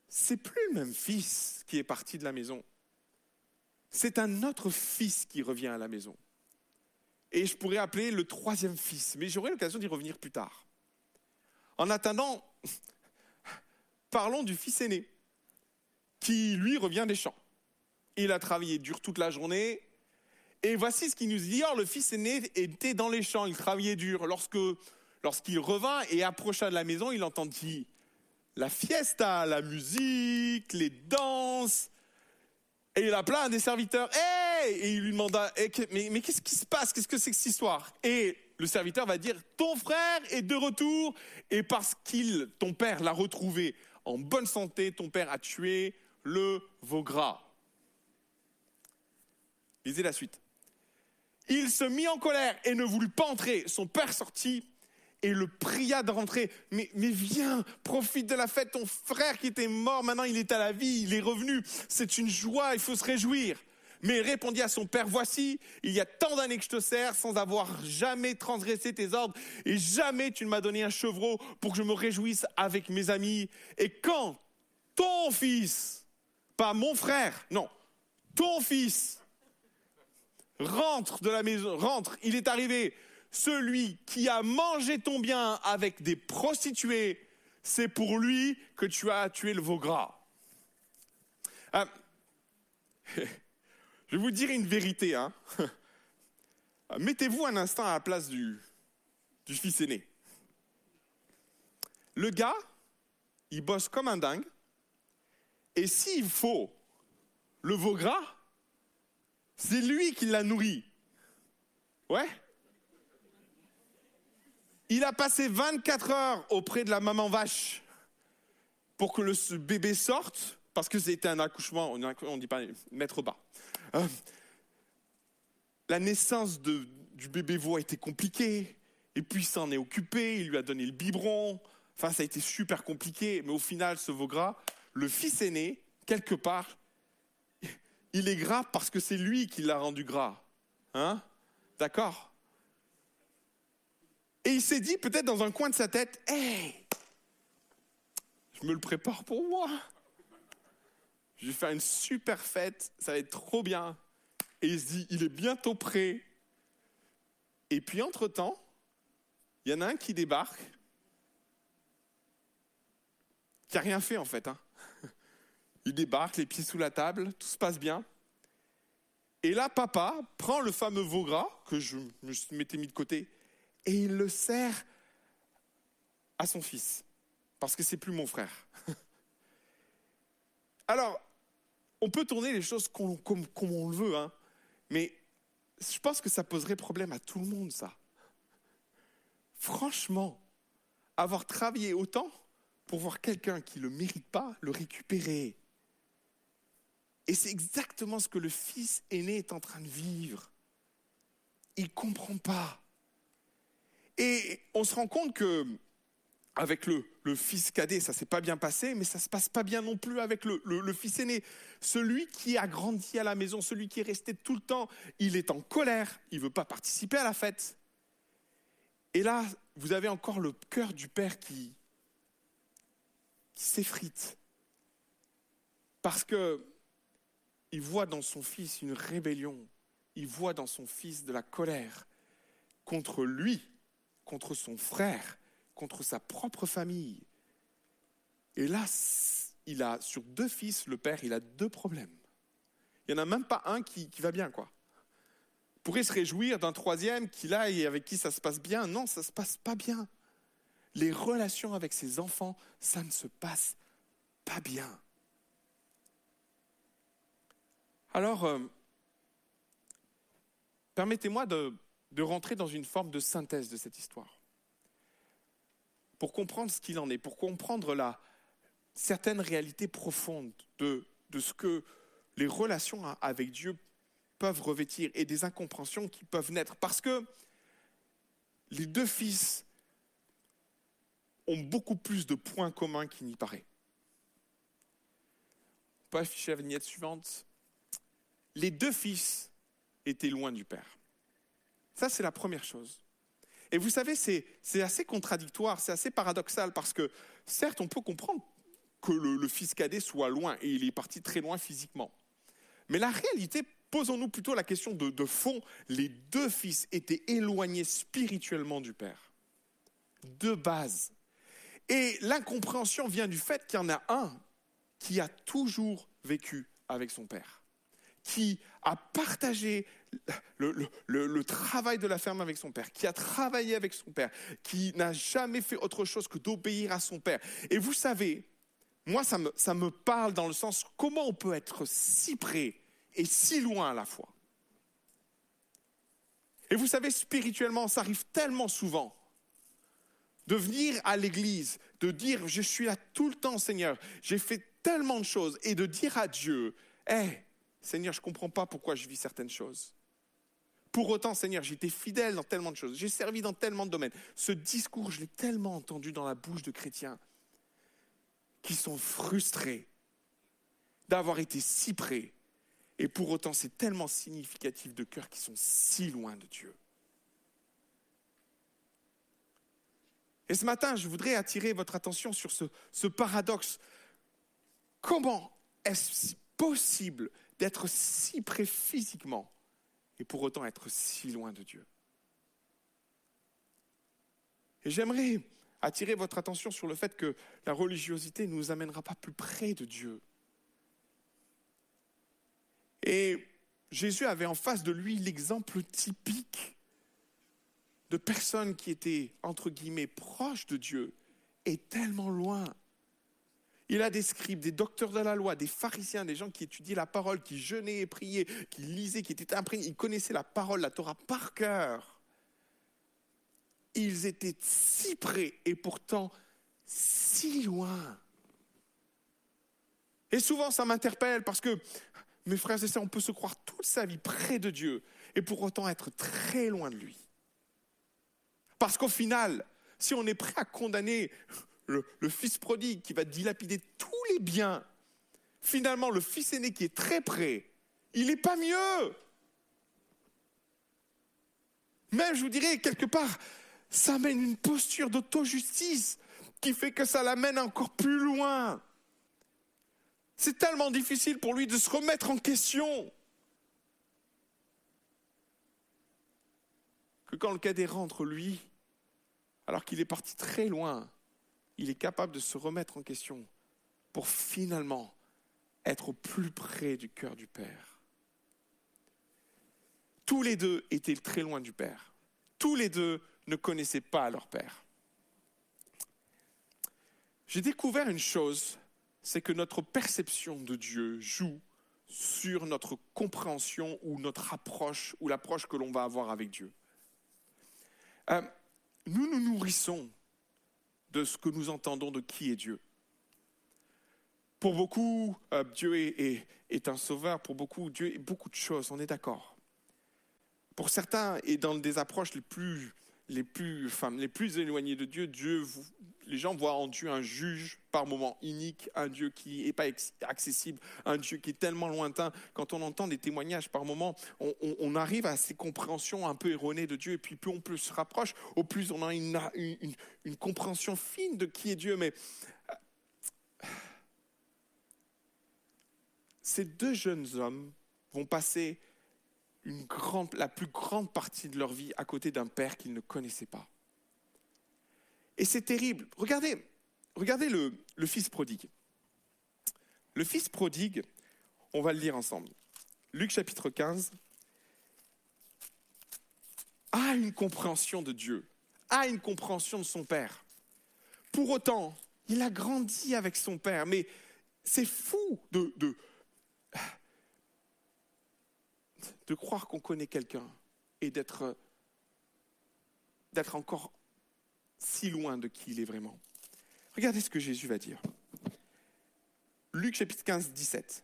C'est plus le même fils qui est parti de la maison. C'est un autre fils qui revient à la maison. Et je pourrais appeler le troisième fils, mais j'aurai l'occasion d'y revenir plus tard. En attendant, parlons du fils aîné qui, lui, revient des champs. Il a travaillé dur toute la journée. Et voici ce qu'il nous dit. Or, le fils aîné était dans les champs, il travaillait dur. Lorsque, lorsqu'il revint et approcha de la maison, il entendit la fiesta, la musique, les danses. Et il appela un des serviteurs. Et il lui demanda mais, mais qu'est-ce qui se passe? Qu'est-ce que c'est que cette histoire Et le serviteur va dire Ton frère est de retour. Et parce qu'il, ton père, l'a retrouvé en bonne santé, ton père a tué le veau gras. Lisez la suite. Il se mit en colère et ne voulut pas entrer. Son père sortit et le pria de rentrer. Mais, viens, profite de la fête. Ton frère qui était mort, maintenant il est à la vie, il est revenu. C'est une joie, il faut se réjouir. Mais il répondit à son père, voici, il y a tant d'années que je te sers sans avoir jamais transgressé tes ordres et jamais tu ne m'as donné un chevreau pour que je me réjouisse avec mes amis. Et quand ton fils pas mon frère, non, ton fils rentre de la maison, rentre, il est arrivé, celui qui a mangé ton bien avec des prostituées, c'est pour lui que tu as tué le veau gras. Ah, je vais vous dire une vérité. Hein. Mettez-vous un instant à la place du, du fils aîné. Le gars, il bosse comme un dingue. Et s'il faut le veau gras, c'est lui qui l'a nourri. Ouais Il a passé 24 heures auprès de la maman vache pour que le bébé sorte, parce que c'était un accouchement, on ne dit pas mettre bas. Euh, la naissance du bébé veau a été compliquée, et puis il s'en est occupé, il lui a donné le biberon, enfin ça a été super compliqué, mais au final, ce veau gras, le fils aîné, quelque part, il est gras parce que c'est lui qui l'a rendu gras. Hein? D'accord? Et il s'est dit peut-être dans un coin de sa tête, hé, je me le prépare pour moi. Je vais faire une super fête, ça va être trop bien. Et il se dit, il est bientôt prêt. Et puis entre-temps, il y en a un qui débarque, qui n'a rien fait en fait. Hein. Il débarque, les pieds sous la table, tout se passe bien. Et là, papa prend le fameux veau gras que je m'étais mis de côté et il le sert à son fils. Parce que c'est plus mon frère. Alors, on peut tourner les choses comme, on le veut, hein, mais je pense que ça poserait problème à tout le monde, ça. Franchement, avoir travaillé autant pour voir quelqu'un qui ne le mérite pas le récupérer. Et c'est exactement ce que le fils aîné est en train de vivre. Il ne comprend pas. Et on se rend compte que avec le, fils cadet, ça s'est pas bien passé, mais ça se passe pas bien non plus avec le, fils aîné. Celui qui a grandi à la maison, celui qui est resté tout le temps, il est en colère, il veut pas participer à la fête. Et là, vous avez encore le cœur du père qui s'effrite. Parce que il voit dans son fils une rébellion, il voit dans son fils de la colère contre lui, contre son frère, contre sa propre famille. Et là, il a sur deux fils, le père, il a deux problèmes. Il n'y en a même pas un qui, va bien, quoi. Il pourrait se réjouir d'un troisième qui là et avec qui ça se passe bien. Non, ça se passe pas bien. Les relations avec ses enfants, ça ne se passe pas bien. Alors, euh, permettez-moi de, de rentrer dans une forme de synthèse de cette histoire pour comprendre ce qu'il en est, pour comprendre la certaine réalité profonde de, de ce que les relations avec Dieu peuvent revêtir et des incompréhensions qui peuvent naître. Parce que les deux fils ont beaucoup plus de points communs qu'il n'y paraît. On peut afficher la vignette suivante. Les deux fils étaient loin du Père. Ça, c'est la première chose. Et vous savez, c'est assez contradictoire, c'est assez paradoxal, parce que certes, on peut comprendre que le, fils cadet soit loin, et il est parti très loin physiquement. Mais la réalité, posons-nous plutôt la question de, fond, les deux fils étaient éloignés spirituellement du Père, de base. Et l'incompréhension vient du fait qu'il y en a un qui a toujours vécu avec son Père, qui a partagé le, travail de la ferme avec son père, qui a travaillé avec son père, qui n'a jamais fait autre chose que d'obéir à son père. Et vous savez, moi, ça me, ça me parle dans le sens comment on peut être si près et si loin à la fois. Et vous savez, spirituellement, ça arrive tellement souvent de venir à l'église, de dire je suis là tout le temps, Seigneur, j'ai fait tellement de choses, et de dire à Dieu, hé, Seigneur, je ne comprends pas pourquoi je vis certaines choses. Pour autant, Seigneur, j'étais fidèle dans tellement de choses, j'ai servi dans tellement de domaines. Ce discours, je l'ai tellement entendu dans la bouche de chrétiens qui sont frustrés d'avoir été si près. Et pour autant, c'est tellement significatif de cœurs qui sont si loin de Dieu. Et ce matin, je voudrais attirer votre attention sur ce, ce paradoxe. Comment est-ce possible d'être si près physiquement et pour autant être si loin de Dieu. Et j'aimerais attirer votre attention sur le fait que la religiosité ne nous amènera pas plus près de Dieu. Et Jésus avait en face de lui l'exemple typique de personnes qui étaient, entre guillemets, proches de Dieu et tellement loin il a des scribes, des docteurs de la loi, des pharisiens, des gens qui étudiaient la parole, qui jeûnaient et priaient, qui lisaient, qui étaient imprégnés. Ils connaissaient la parole, la Torah par cœur. Ils étaient si près et pourtant si loin. Et souvent, ça m'interpelle parce que, mes frères et sœurs, on peut se croire toute sa vie près de Dieu et pour autant être très loin de lui. Parce qu'au final, si on est prêt à condamner le, fils prodigue qui va dilapider tous les biens, finalement le fils aîné qui est très près, il n'est pas mieux. Même, je vous dirais, quelque part, ça mène une posture d'auto-justice qui fait que ça l'amène encore plus loin. C'est tellement difficile pour lui de se remettre en question. Que quand le cadet rentre, lui, alors qu'il est parti très loin, il est capable de se remettre en question pour finalement être au plus près du cœur du Père. tous les deux étaient très loin du Père. Tous les deux ne connaissaient pas leur Père. J'ai découvert une chose, c'est que notre perception de Dieu joue sur notre compréhension ou notre approche ou l'approche que l'on va avoir avec Dieu. Euh, nous nous nourrissons de ce que nous entendons de qui est Dieu. Pour beaucoup, euh, Dieu est, est, un sauveur. Pour beaucoup, Dieu est beaucoup de choses. On est d'accord. Pour certains, et dans des approches les plus, les plus, enfin, les plus éloignées de Dieu, Dieu les gens voient en Dieu un juge par moment inique, un Dieu qui n'est pas accessible, un Dieu qui est tellement lointain. Quand on entend des témoignages par moment, on, arrive à ces compréhensions un peu erronées de Dieu. Et puis plus on plus se rapproche, au plus on a une, une, compréhension fine de qui est Dieu. Mais euh, ces deux jeunes hommes vont passer la plus grande partie de leur vie à côté d'un père qu'ils ne connaissaient pas. Et c'est terrible. Regardez, regardez le, le fils prodigue. Le fils prodigue, on va le lire ensemble. Luc chapitre 15 a une compréhension de Dieu, a une compréhension de son Père. Pour autant, il a grandi avec son Père, mais c'est fou de, de croire qu'on connaît quelqu'un et d'être, d'être encore si loin de qui il est vraiment. Regardez ce que Jésus va dire. Luc chapitre 15, 17.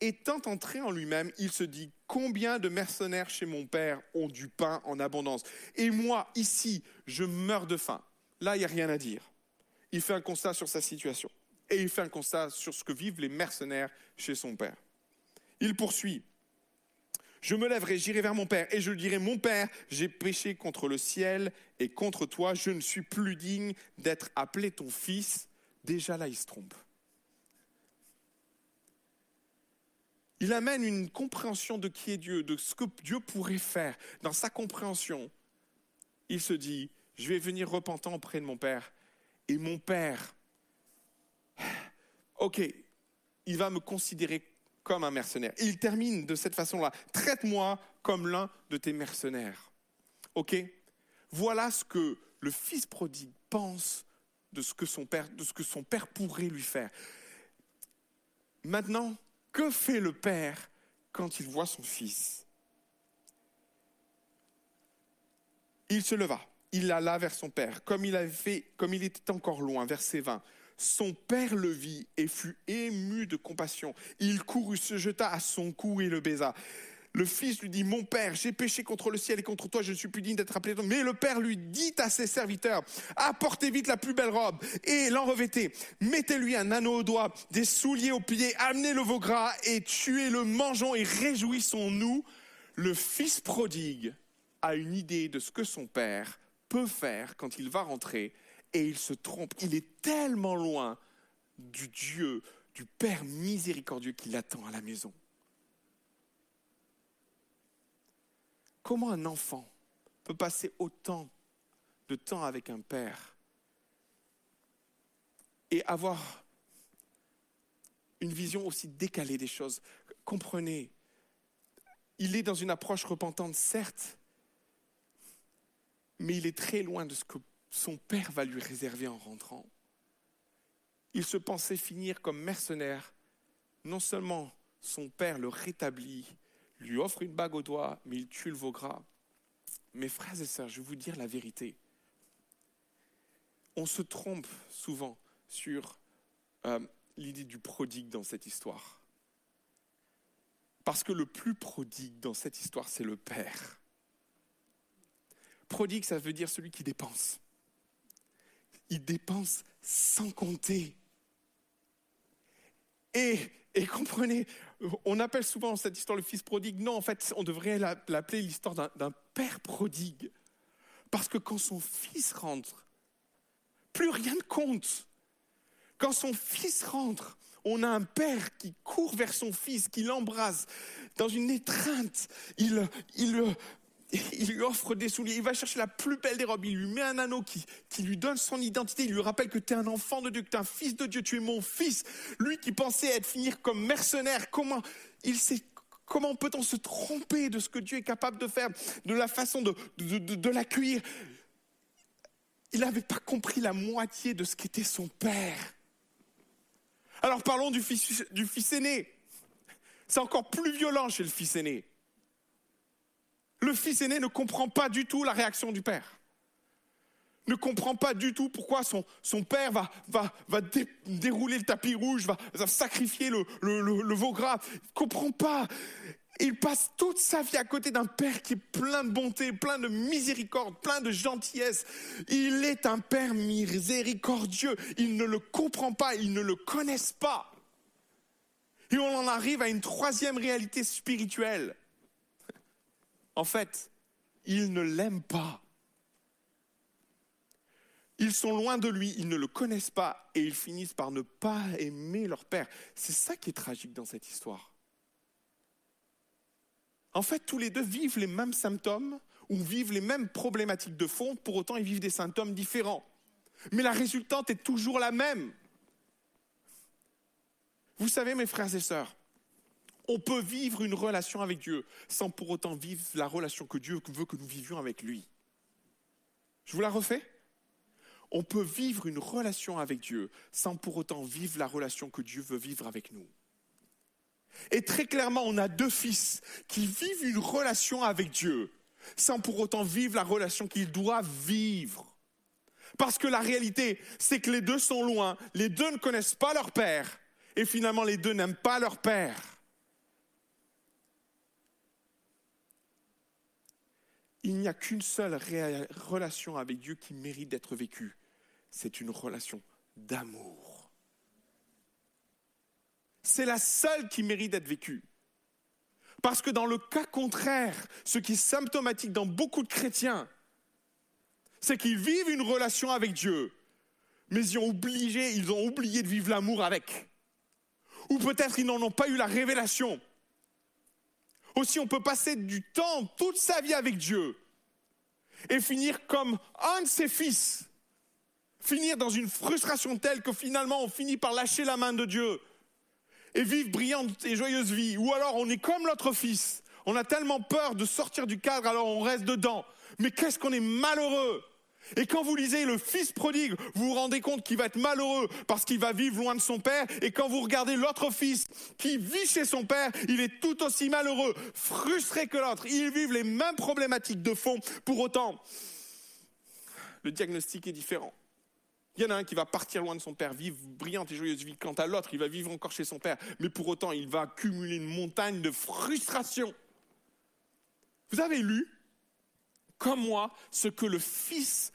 Étant entré en lui-même, il se dit, combien de mercenaires chez mon Père ont du pain en abondance? Et moi, ici, je meurs de faim. Là, il n'y a rien à dire. Il fait un constat sur sa situation. Et il fait un constat sur ce que vivent les mercenaires chez son Père. Il poursuit. Je me lèverai, j'irai vers mon Père, et je lui dirai, mon Père, j'ai péché contre le ciel et contre toi, je ne suis plus digne d'être appelé ton fils. Déjà là, il se trompe. Il amène une compréhension de qui est Dieu, de ce que Dieu pourrait faire. Dans sa compréhension, il se dit, je vais venir repentant auprès de mon Père. Et mon Père, ok, il va me considérer comme un mercenaire. il termine de cette façon-là. Traite-moi comme l'un de tes mercenaires. OK? Voilà ce que le fils prodigue pense de ce que son père, pourrait lui faire. Maintenant, que fait le père quand il voit son fils? Il se leva, il alla vers son père, comme il avait fait, comme il était encore loin, verset 20. Son père le vit et fut ému de compassion. Il courut, se jeta à son cou et le baisa. Le fils lui dit, mon père, j'ai péché contre le ciel et contre toi, je ne suis plus digne d'être appelé. Mais le père lui dit à ses serviteurs, apportez vite la plus belle robe et l'en revêtez. Mettez-lui un anneau au doigt, des souliers aux pieds, amenez le veau gras et tuez-le, mangeons et réjouissons-nous. Le fils prodigue a une idée de ce que son père peut faire quand il va rentrer et il se trompe. Il est tellement loin du Dieu, du Père miséricordieux qui l'attend à la maison. Comment un enfant peut passer autant de temps avec un père et avoir une vision aussi décalée des choses? Comprenez, il est dans une approche repentante, certes, mais il est très loin de ce que son père va lui réserver en rentrant. Il se pensait finir comme mercenaire. Non seulement son père le rétablit, lui offre une bague au doigt, mais il tue le veau gras. Mes frères et sœurs, je vais vous dire la vérité. On se trompe souvent sur euh, l'idée du prodigue dans cette histoire. Parce que le plus prodigue dans cette histoire, c'est le Père. Prodigue, ça veut dire celui qui dépense il dépense sans compter. Et, et, comprenez, on appelle souvent cette histoire le fils prodigue. Non, en fait, on devrait l'appeler l'histoire d'un père prodigue. Parce que quand son fils rentre, plus rien ne compte. Quand son fils rentre, on a un père qui court vers son fils, qui l'embrasse dans une étreinte. Il, il, il lui offre des souliers, il va chercher la plus belle des robes, il lui met un anneau qui, lui donne son identité, il lui rappelle que tu es un enfant de Dieu, que tu es un fils de Dieu, tu es mon fils. Lui qui pensait être finir comme mercenaire, comment il s'est comment peut-on se tromper de ce que Dieu est capable de faire, de la façon de, de, l'accueillir? Il n'avait pas compris la moitié de ce qu'était son père. Alors parlons du fils, du fils aîné. C'est encore plus violent chez le fils aîné. Le fils aîné ne comprend pas du tout la réaction du père ne comprend pas du tout pourquoi son, son père va, va, va dérouler le tapis rouge, va, sacrifier le, le, le, veau gras. Il ne comprend pas. Il passe toute sa vie à côté d'un père qui est plein de bonté, plein de miséricorde, plein de gentillesse. Il est un père miséricordieux. Il ne le comprend pas, il ne le connaissent pas. Et on en arrive à une troisième réalité spirituelle. En fait, il ne l'aime pas. Ils sont loin de lui, ils ne le connaissent pas et ils finissent par ne pas aimer leur père. C'est ça qui est tragique dans cette histoire. En fait, tous les deux vivent les mêmes symptômes ou vivent les mêmes problématiques de fond, pour autant ils vivent des symptômes différents. Mais la résultante est toujours la même. Vous savez, mes frères et sœurs, on peut vivre une relation avec Dieu sans pour autant vivre la relation que Dieu veut que nous vivions avec lui. Je vous la refais on peut vivre une relation avec Dieu sans pour autant vivre la relation que Dieu veut vivre avec nous. Et très clairement, on a deux fils qui vivent une relation avec Dieu sans pour autant vivre la relation qu'ils doivent vivre. Parce que la réalité, c'est que les deux sont loin, les deux ne connaissent pas leur père, et finalement les deux n'aiment pas leur père. Il n'y a qu'une seule relation avec Dieu qui mérite d'être vécue, c'est une relation d'amour. C'est la seule qui mérite d'être vécue. Parce que dans le cas contraire, ce qui est symptomatique dans beaucoup de chrétiens, c'est qu'ils vivent une relation avec Dieu, mais ils ont, oublié de vivre l'amour avec. Ou peut-être ils n'en ont pas eu la révélation. Aussi, on peut passer du temps, toute sa vie avec Dieu, et finir comme un de ses fils finir dans une frustration telle que finalement on finit par lâcher la main de Dieu et vivre brillante et joyeuse vie. Ou alors on est comme l'autre fils. On a tellement peur de sortir du cadre, alors on reste dedans. Mais qu'est-ce qu'on est malheureux et quand vous lisez le fils prodigue, vous vous rendez compte qu'il va être malheureux parce qu'il va vivre loin de son père. Et quand vous regardez l'autre fils qui vit chez son père, il est tout aussi malheureux, frustré que l'autre. Ils vivent les mêmes problématiques de fond. Pour autant, le diagnostic est différent. Il y en a un qui va partir loin de son père, vivre brillante et joyeuse vie. Quant à l'autre, il va vivre encore chez son père, mais pour autant, il va accumuler une montagne de frustration. Vous avez lu, comme moi, ce que le fils,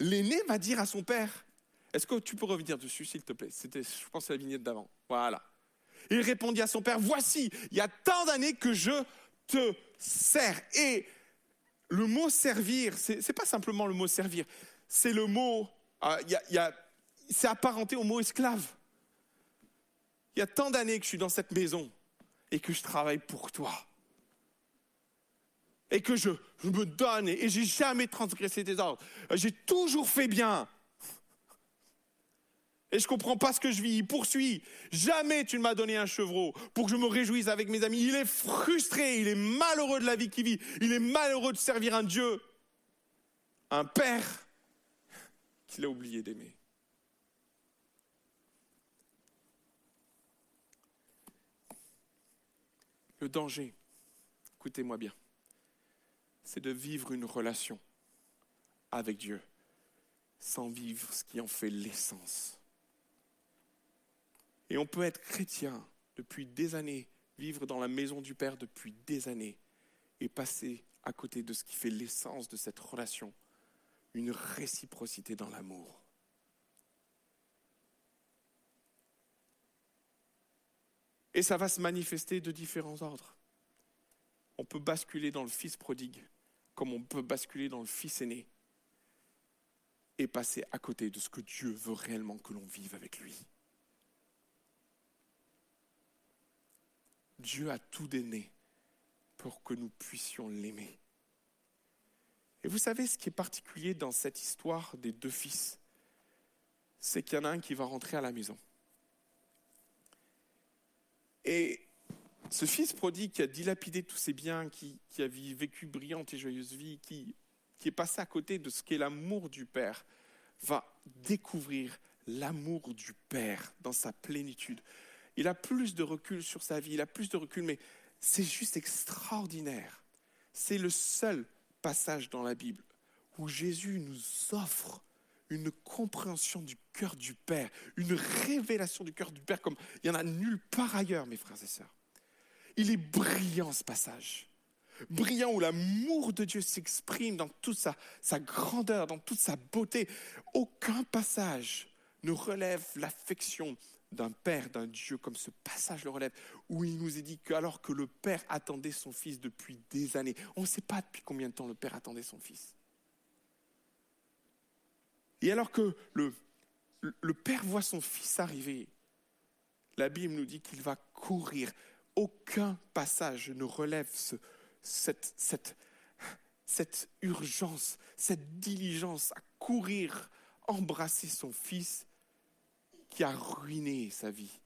l'aîné va dire à son père. Est-ce que tu peux revenir dessus, s'il te plaît? C'était, je pense, la vignette d'avant. Voilà. Il répondit à son père, voici, il y a tant d'années que je te sers. Et le mot servir, c'est, n'est pas simplement le mot servir, c'est le mot, euh, c'est apparenté au mot esclave. Il y a tant d'années que je suis dans cette maison et que je travaille pour toi. Et que je, me donne et, et j'ai jamais transgressé tes ordres. J'ai toujours fait bien. Et je comprends pas ce que je vis. Il poursuit. Jamais tu ne m'as donné un chevreau pour que je me réjouisse avec mes amis. Il est frustré, il est malheureux de la vie qu'il vit. Il est malheureux de servir un Dieu, un Père qu'il a oublié d'aimer. Le danger, écoutez-moi bien, c'est de vivre une relation avec Dieu sans vivre ce qui en fait l'essence. Et on peut être chrétien depuis des années, vivre dans la maison du Père depuis des années et passer à côté de ce qui fait l'essence de cette relation une réciprocité dans l'amour. Et ça va se manifester de différents ordres. On peut basculer dans le fils prodigue, comme on peut basculer dans le fils aîné, et passer à côté de ce que Dieu veut réellement que l'on vive avec lui. Dieu a tout donné pour que nous puissions l'aimer. Et vous savez ce qui est particulier dans cette histoire des deux fils C'est qu'il y en a un qui va rentrer à la maison. Et Ce fils prodigue qui a dilapidé tous ses biens, qui, a vécu brillante et joyeuse vie, qui, qui est passé à côté de ce qu'est l'amour du Père, va découvrir l'amour du Père dans sa plénitude. Il a plus de recul sur sa vie, il a plus de recul, mais c'est juste extraordinaire. C'est le seul passage dans la Bible où Jésus nous offre une compréhension du cœur du Père, une révélation du cœur du Père comme il n'y en a nulle part ailleurs, mes frères et sœurs. Il est brillant ce passage. Brillant où l'amour de Dieu s'exprime dans toute sa, grandeur, dans toute sa beauté. Aucun passage ne relève l'affection d'un Père, d'un Dieu, comme ce passage le relève, où il nous est dit qu'alors que le Père attendait son Fils depuis des années, on ne sait pas depuis combien de temps le Père attendait son Fils. Et alors que le, le Père voit son Fils arriver, la Bible nous dit qu'il va courir. Aucun passage ne relève cette, urgence, cette diligence à courir, embrasser son Fils qui a ruiné sa vie,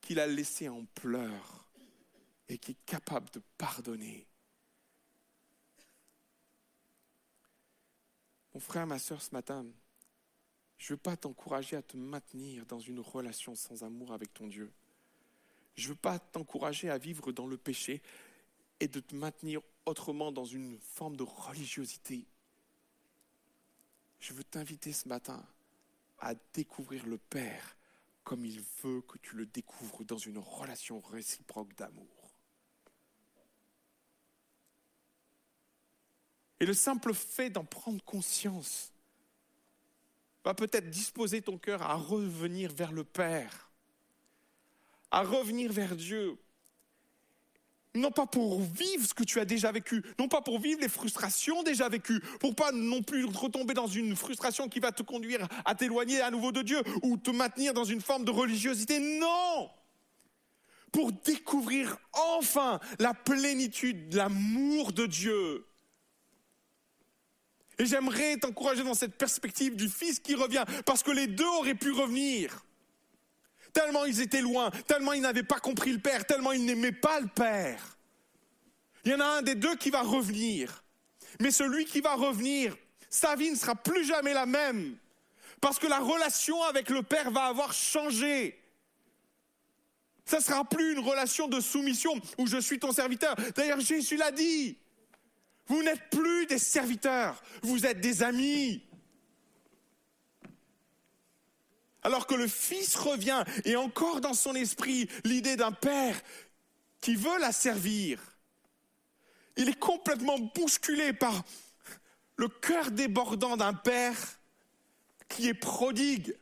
qu'il a laissé en pleurs et qui est capable de pardonner. Mon frère, ma soeur, ce matin, je ne veux pas t'encourager à te maintenir dans une relation sans amour avec ton Dieu. Je ne veux pas t'encourager à vivre dans le péché et de te maintenir autrement dans une forme de religiosité. Je veux t'inviter ce matin à découvrir le Père comme il veut que tu le découvres dans une relation réciproque d'amour. Et le simple fait d'en prendre conscience va peut-être disposer ton cœur à revenir vers le Père, à revenir vers Dieu, non pas pour vivre ce que tu as déjà vécu, non pas pour vivre les frustrations déjà vécues, pour pas non plus retomber dans une frustration qui va te conduire à t'éloigner à nouveau de Dieu ou te maintenir dans une forme de religiosité. Non Pour découvrir enfin la plénitude, l'amour de Dieu. Et j'aimerais t'encourager dans cette perspective du Fils qui revient, parce que les deux auraient pu revenir. Tellement ils étaient loin, tellement ils n'avaient pas compris le Père, tellement ils n'aimaient pas le Père. Il y en a un des deux qui va revenir. Mais celui qui va revenir, sa vie ne sera plus jamais la même. Parce que la relation avec le Père va avoir changé. Ça ne sera plus une relation de soumission où je suis ton serviteur. D'ailleurs, Jésus l'a dit. Vous n'êtes plus des serviteurs, vous êtes des amis. Alors que le Fils revient et encore dans son esprit l'idée d'un Père qui veut la servir. Il est complètement bousculé par le cœur débordant d'un Père qui est prodigue.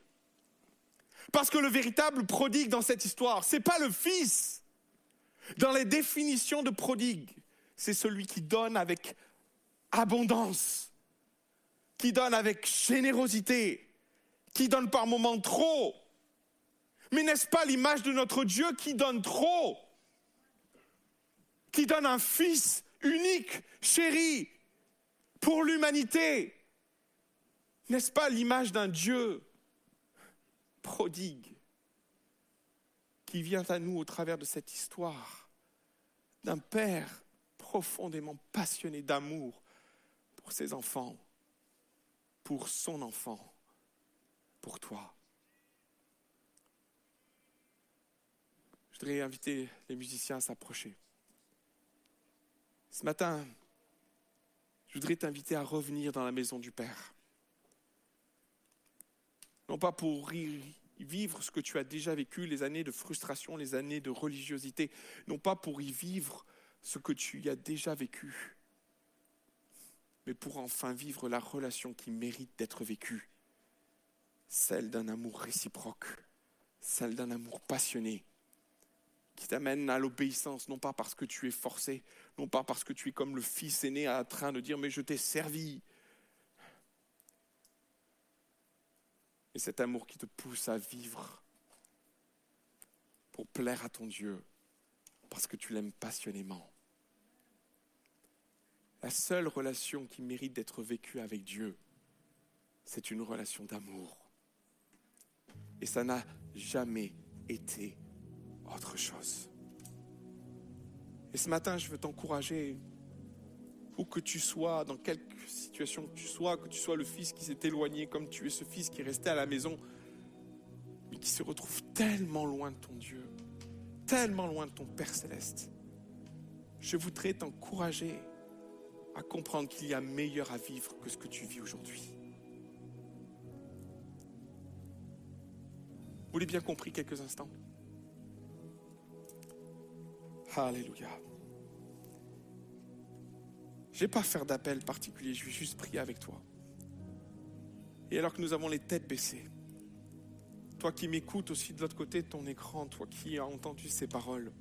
Parce que le véritable prodigue dans cette histoire, c'est pas le Fils. Dans les définitions de prodigue, c'est celui qui donne avec abondance, qui donne avec générosité, qui donne par moments trop. Mais n'est-ce pas l'image de notre Dieu qui donne trop? Qui donne un fils unique, chéri, pour l'humanité? N'est-ce pas l'image d'un Dieu prodigue qui vient à nous au travers de cette histoire d'un Père profondément passionné d'amour pour ses enfants, pour son enfant? Toi. Je voudrais inviter les musiciens à s'approcher. Ce matin, je voudrais t'inviter à revenir dans la maison du Père. Non pas pour vivre ce que tu as déjà vécu, les années de frustration, les années de religiosité, non pas pour y vivre ce que tu y as déjà vécu, mais pour enfin vivre la relation qui mérite d'être vécue celle d'un amour réciproque, celle d'un amour passionné, qui t'amène à l'obéissance, non pas parce que tu es forcé, non pas parce que tu es comme le fils aîné en train de dire mais je t'ai servi. Et cet amour qui te pousse à vivre pour plaire à ton Dieu, parce que tu l'aimes passionnément. La seule relation qui mérite d'être vécue avec Dieu, c'est une relation d'amour. Et ça n'a jamais été autre chose. Et ce matin, je veux t'encourager, où que tu sois, dans quelque situation que tu sois, que tu sois le fils qui s'est éloigné, comme tu es ce fils qui est resté à la maison, mais qui se retrouve tellement loin de ton Dieu, tellement loin de ton Père céleste. Je voudrais t'encourager à comprendre qu'il y a meilleur à vivre que ce que tu vis aujourd'hui. Vous l'avez bien compris quelques instants Alléluia. Je vais pas faire d'appel particulier, je vais juste prier avec toi. Et alors que nous avons les têtes baissées, toi qui m'écoutes aussi de l'autre côté de ton écran, toi qui as entendu ces paroles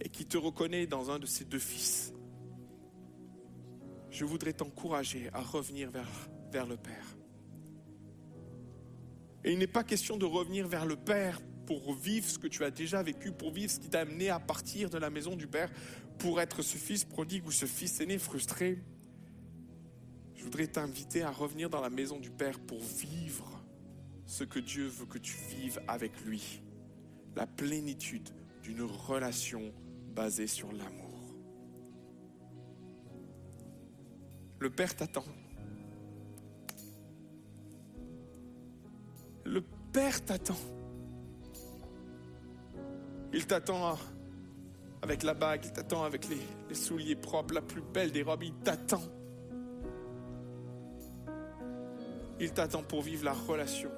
et qui te reconnais dans un de ces deux fils, je voudrais t'encourager à revenir vers, vers le Père. Et il n'est pas question de revenir vers le Père pour vivre ce que tu as déjà vécu, pour vivre ce qui t'a amené à partir de la maison du Père, pour être ce fils prodigue ou ce fils aîné frustré. Je voudrais t'inviter à revenir dans la maison du Père pour vivre ce que Dieu veut que tu vives avec lui. La plénitude d'une relation basée sur l'amour. Le Père t'attend. Père t'attend. Il t'attend avec la bague, il t'attend avec les, souliers propres, la plus belle des robes, il t'attend. Il t'attend pour vivre la relation.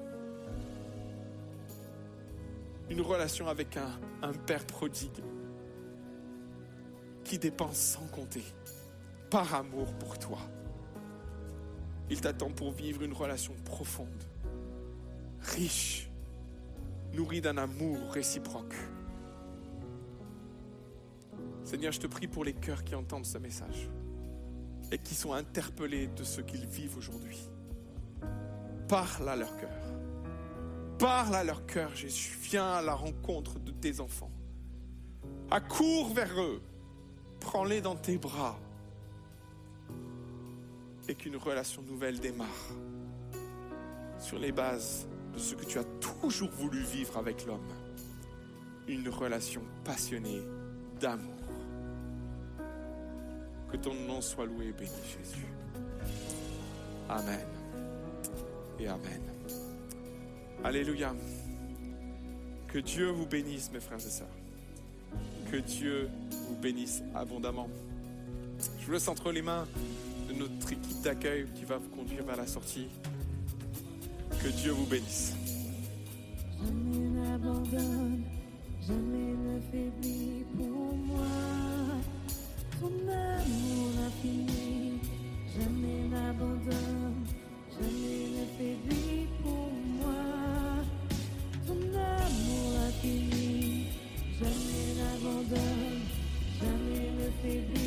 Une relation avec un Père prodigue qui dépense sans compter, par amour pour toi. Il t'attend pour vivre une relation profonde, riche, nourrie d'un amour réciproque. Seigneur, je te prie pour les cœurs qui entendent ce message et qui sont interpellés de ce qu'ils vivent aujourd'hui. Parle à leur cœur. Parle à leur cœur, Jésus. Viens à la rencontre de tes enfants. Accours vers eux. Prends-les dans tes bras. Et qu'une relation nouvelle démarre sur les bases ce que tu as toujours voulu vivre avec l'homme. Une relation passionnée d'amour. Que ton nom soit loué et béni, Jésus. Amen. Et Amen. Alléluia. Que Dieu vous bénisse, mes frères et sœurs. Que Dieu vous bénisse abondamment. Je vous laisse entre les mains de notre équipe d'accueil qui va vous conduire vers la sortie. Que Dieu vous bénisse. Jamais n'abandonne, jamais ne faiblit pour moi. Ton amour infini, jamais n'abandonne, jamais ne faiblit pour moi. Ton amour infini, jamais n'abandonne, jamais ne faiblit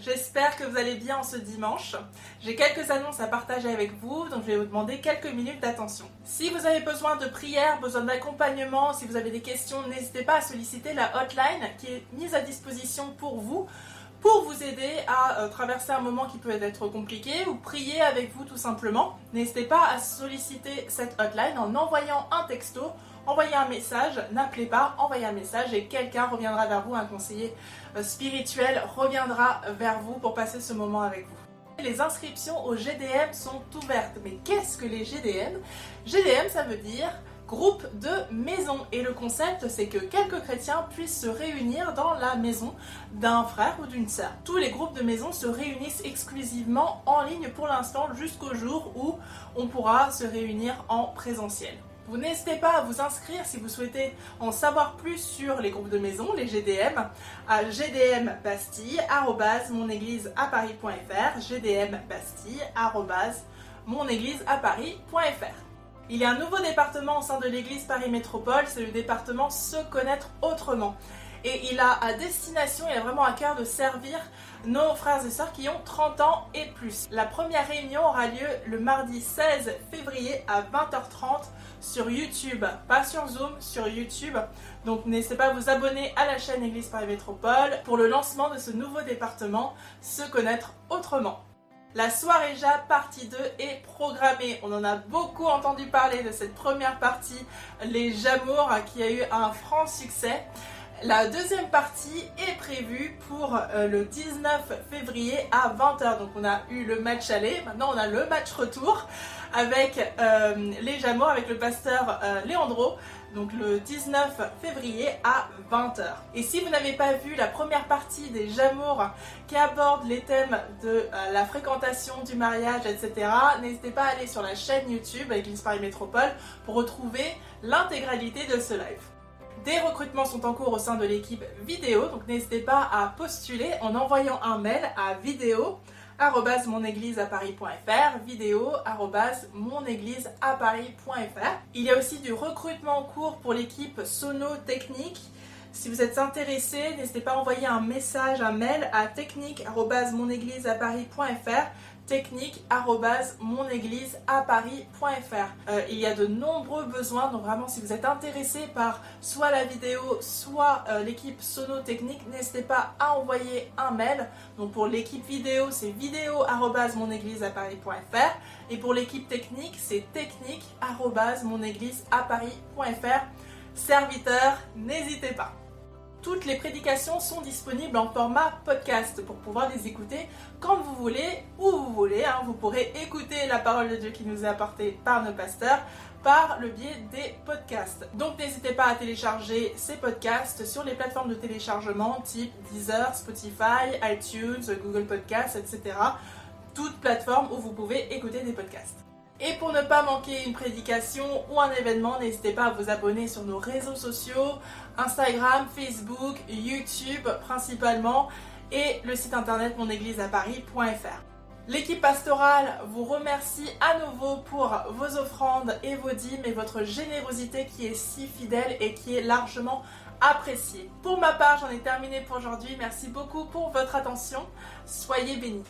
j'espère que vous allez bien ce dimanche. J'ai quelques annonces à partager avec vous, donc je vais vous demander quelques minutes d'attention. Si vous avez besoin de prières, besoin d'accompagnement, si vous avez des questions, n'hésitez pas à solliciter la hotline qui est mise à disposition pour vous pour vous aider à euh, traverser un moment qui peut être compliqué ou prier avec vous tout simplement. N'hésitez pas à solliciter cette hotline en envoyant un texto envoyez un message, n'appelez pas, envoyez un message et quelqu'un reviendra vers vous, un conseiller euh, spirituel reviendra vers vous pour passer ce moment avec vous. Les inscriptions au GDM sont ouvertes. Mais qu'est-ce que les GDM GDM, ça veut dire groupe de maison. Et le concept, c'est que quelques chrétiens puissent se réunir dans la maison d'un frère ou d'une sœur. Tous les groupes de maison se réunissent exclusivement en ligne pour l'instant jusqu'au jour où on pourra se réunir en présentiel. Vous n'hésitez pas à vous inscrire si vous souhaitez en savoir plus sur les groupes de maison, les GDM, à gdmbastille.monégliseaparis.fr gdmbastille.monégliseaparis.fr Il y a un nouveau département au sein de l'église Paris Métropole, c'est le département Se connaître autrement et il a à destination, il a vraiment à cœur de servir nos frères et sœurs qui ont 30 ans et plus. La première réunion aura lieu le mardi 16 février à 20h30 sur YouTube, pas sur Zoom, sur YouTube. Donc n'hésitez pas à vous abonner à la chaîne Église Paris Métropole pour le lancement de ce nouveau département, se connaître autrement. La soirée Ja partie 2 est programmée. On en a beaucoup entendu parler de cette première partie, les Jamours, qui a eu un franc succès. La deuxième partie est prévue pour euh, le 19 février à 20h. Donc on a eu le match aller, maintenant on a le match retour avec euh, les Jamours, avec le pasteur euh, Leandro. Donc le 19 février à 20h. Et si vous n'avez pas vu la première partie des Jamours qui aborde les thèmes de la fréquentation du mariage, etc., n'hésitez pas à aller sur la chaîne YouTube Église Paris Métropole pour retrouver l'intégralité de ce live. Des recrutements sont en cours au sein de l'équipe vidéo, donc n'hésitez pas à postuler en envoyant un mail à vidéo monégliseaparis.fr vidéo Il y a aussi du recrutement en cours pour l'équipe Sono Technique. Si vous êtes intéressé, n'hésitez pas à envoyer un message, un mail à technique@monégliseaparis.fr technique@monégliseaparis.fr. Euh, il y a de nombreux besoins, donc vraiment si vous êtes intéressé par soit la vidéo, soit euh, l'équipe Sono Technique, n'hésitez pas à envoyer un mail. Donc pour l'équipe vidéo, c'est vidéo@monégliseaparis.fr et pour l'équipe technique, c'est technique@monégliseaparis.fr. Serviteur, n'hésitez pas. Toutes les prédications sont disponibles en format podcast pour pouvoir les écouter quand vous voulez, où vous voulez. Hein. Vous pourrez écouter la parole de Dieu qui nous est apportée par nos pasteurs par le biais des podcasts. Donc n'hésitez pas à télécharger ces podcasts sur les plateformes de téléchargement type Deezer, Spotify, iTunes, Google Podcasts, etc. Toutes plateformes où vous pouvez écouter des podcasts. Et pour ne pas manquer une prédication ou un événement, n'hésitez pas à vous abonner sur nos réseaux sociaux, Instagram, Facebook, YouTube principalement, et le site internet monégliseaparis.fr. L'équipe pastorale vous remercie à nouveau pour vos offrandes et vos dîmes et votre générosité qui est si fidèle et qui est largement appréciée. Pour ma part, j'en ai terminé pour aujourd'hui. Merci beaucoup pour votre attention. Soyez bénis.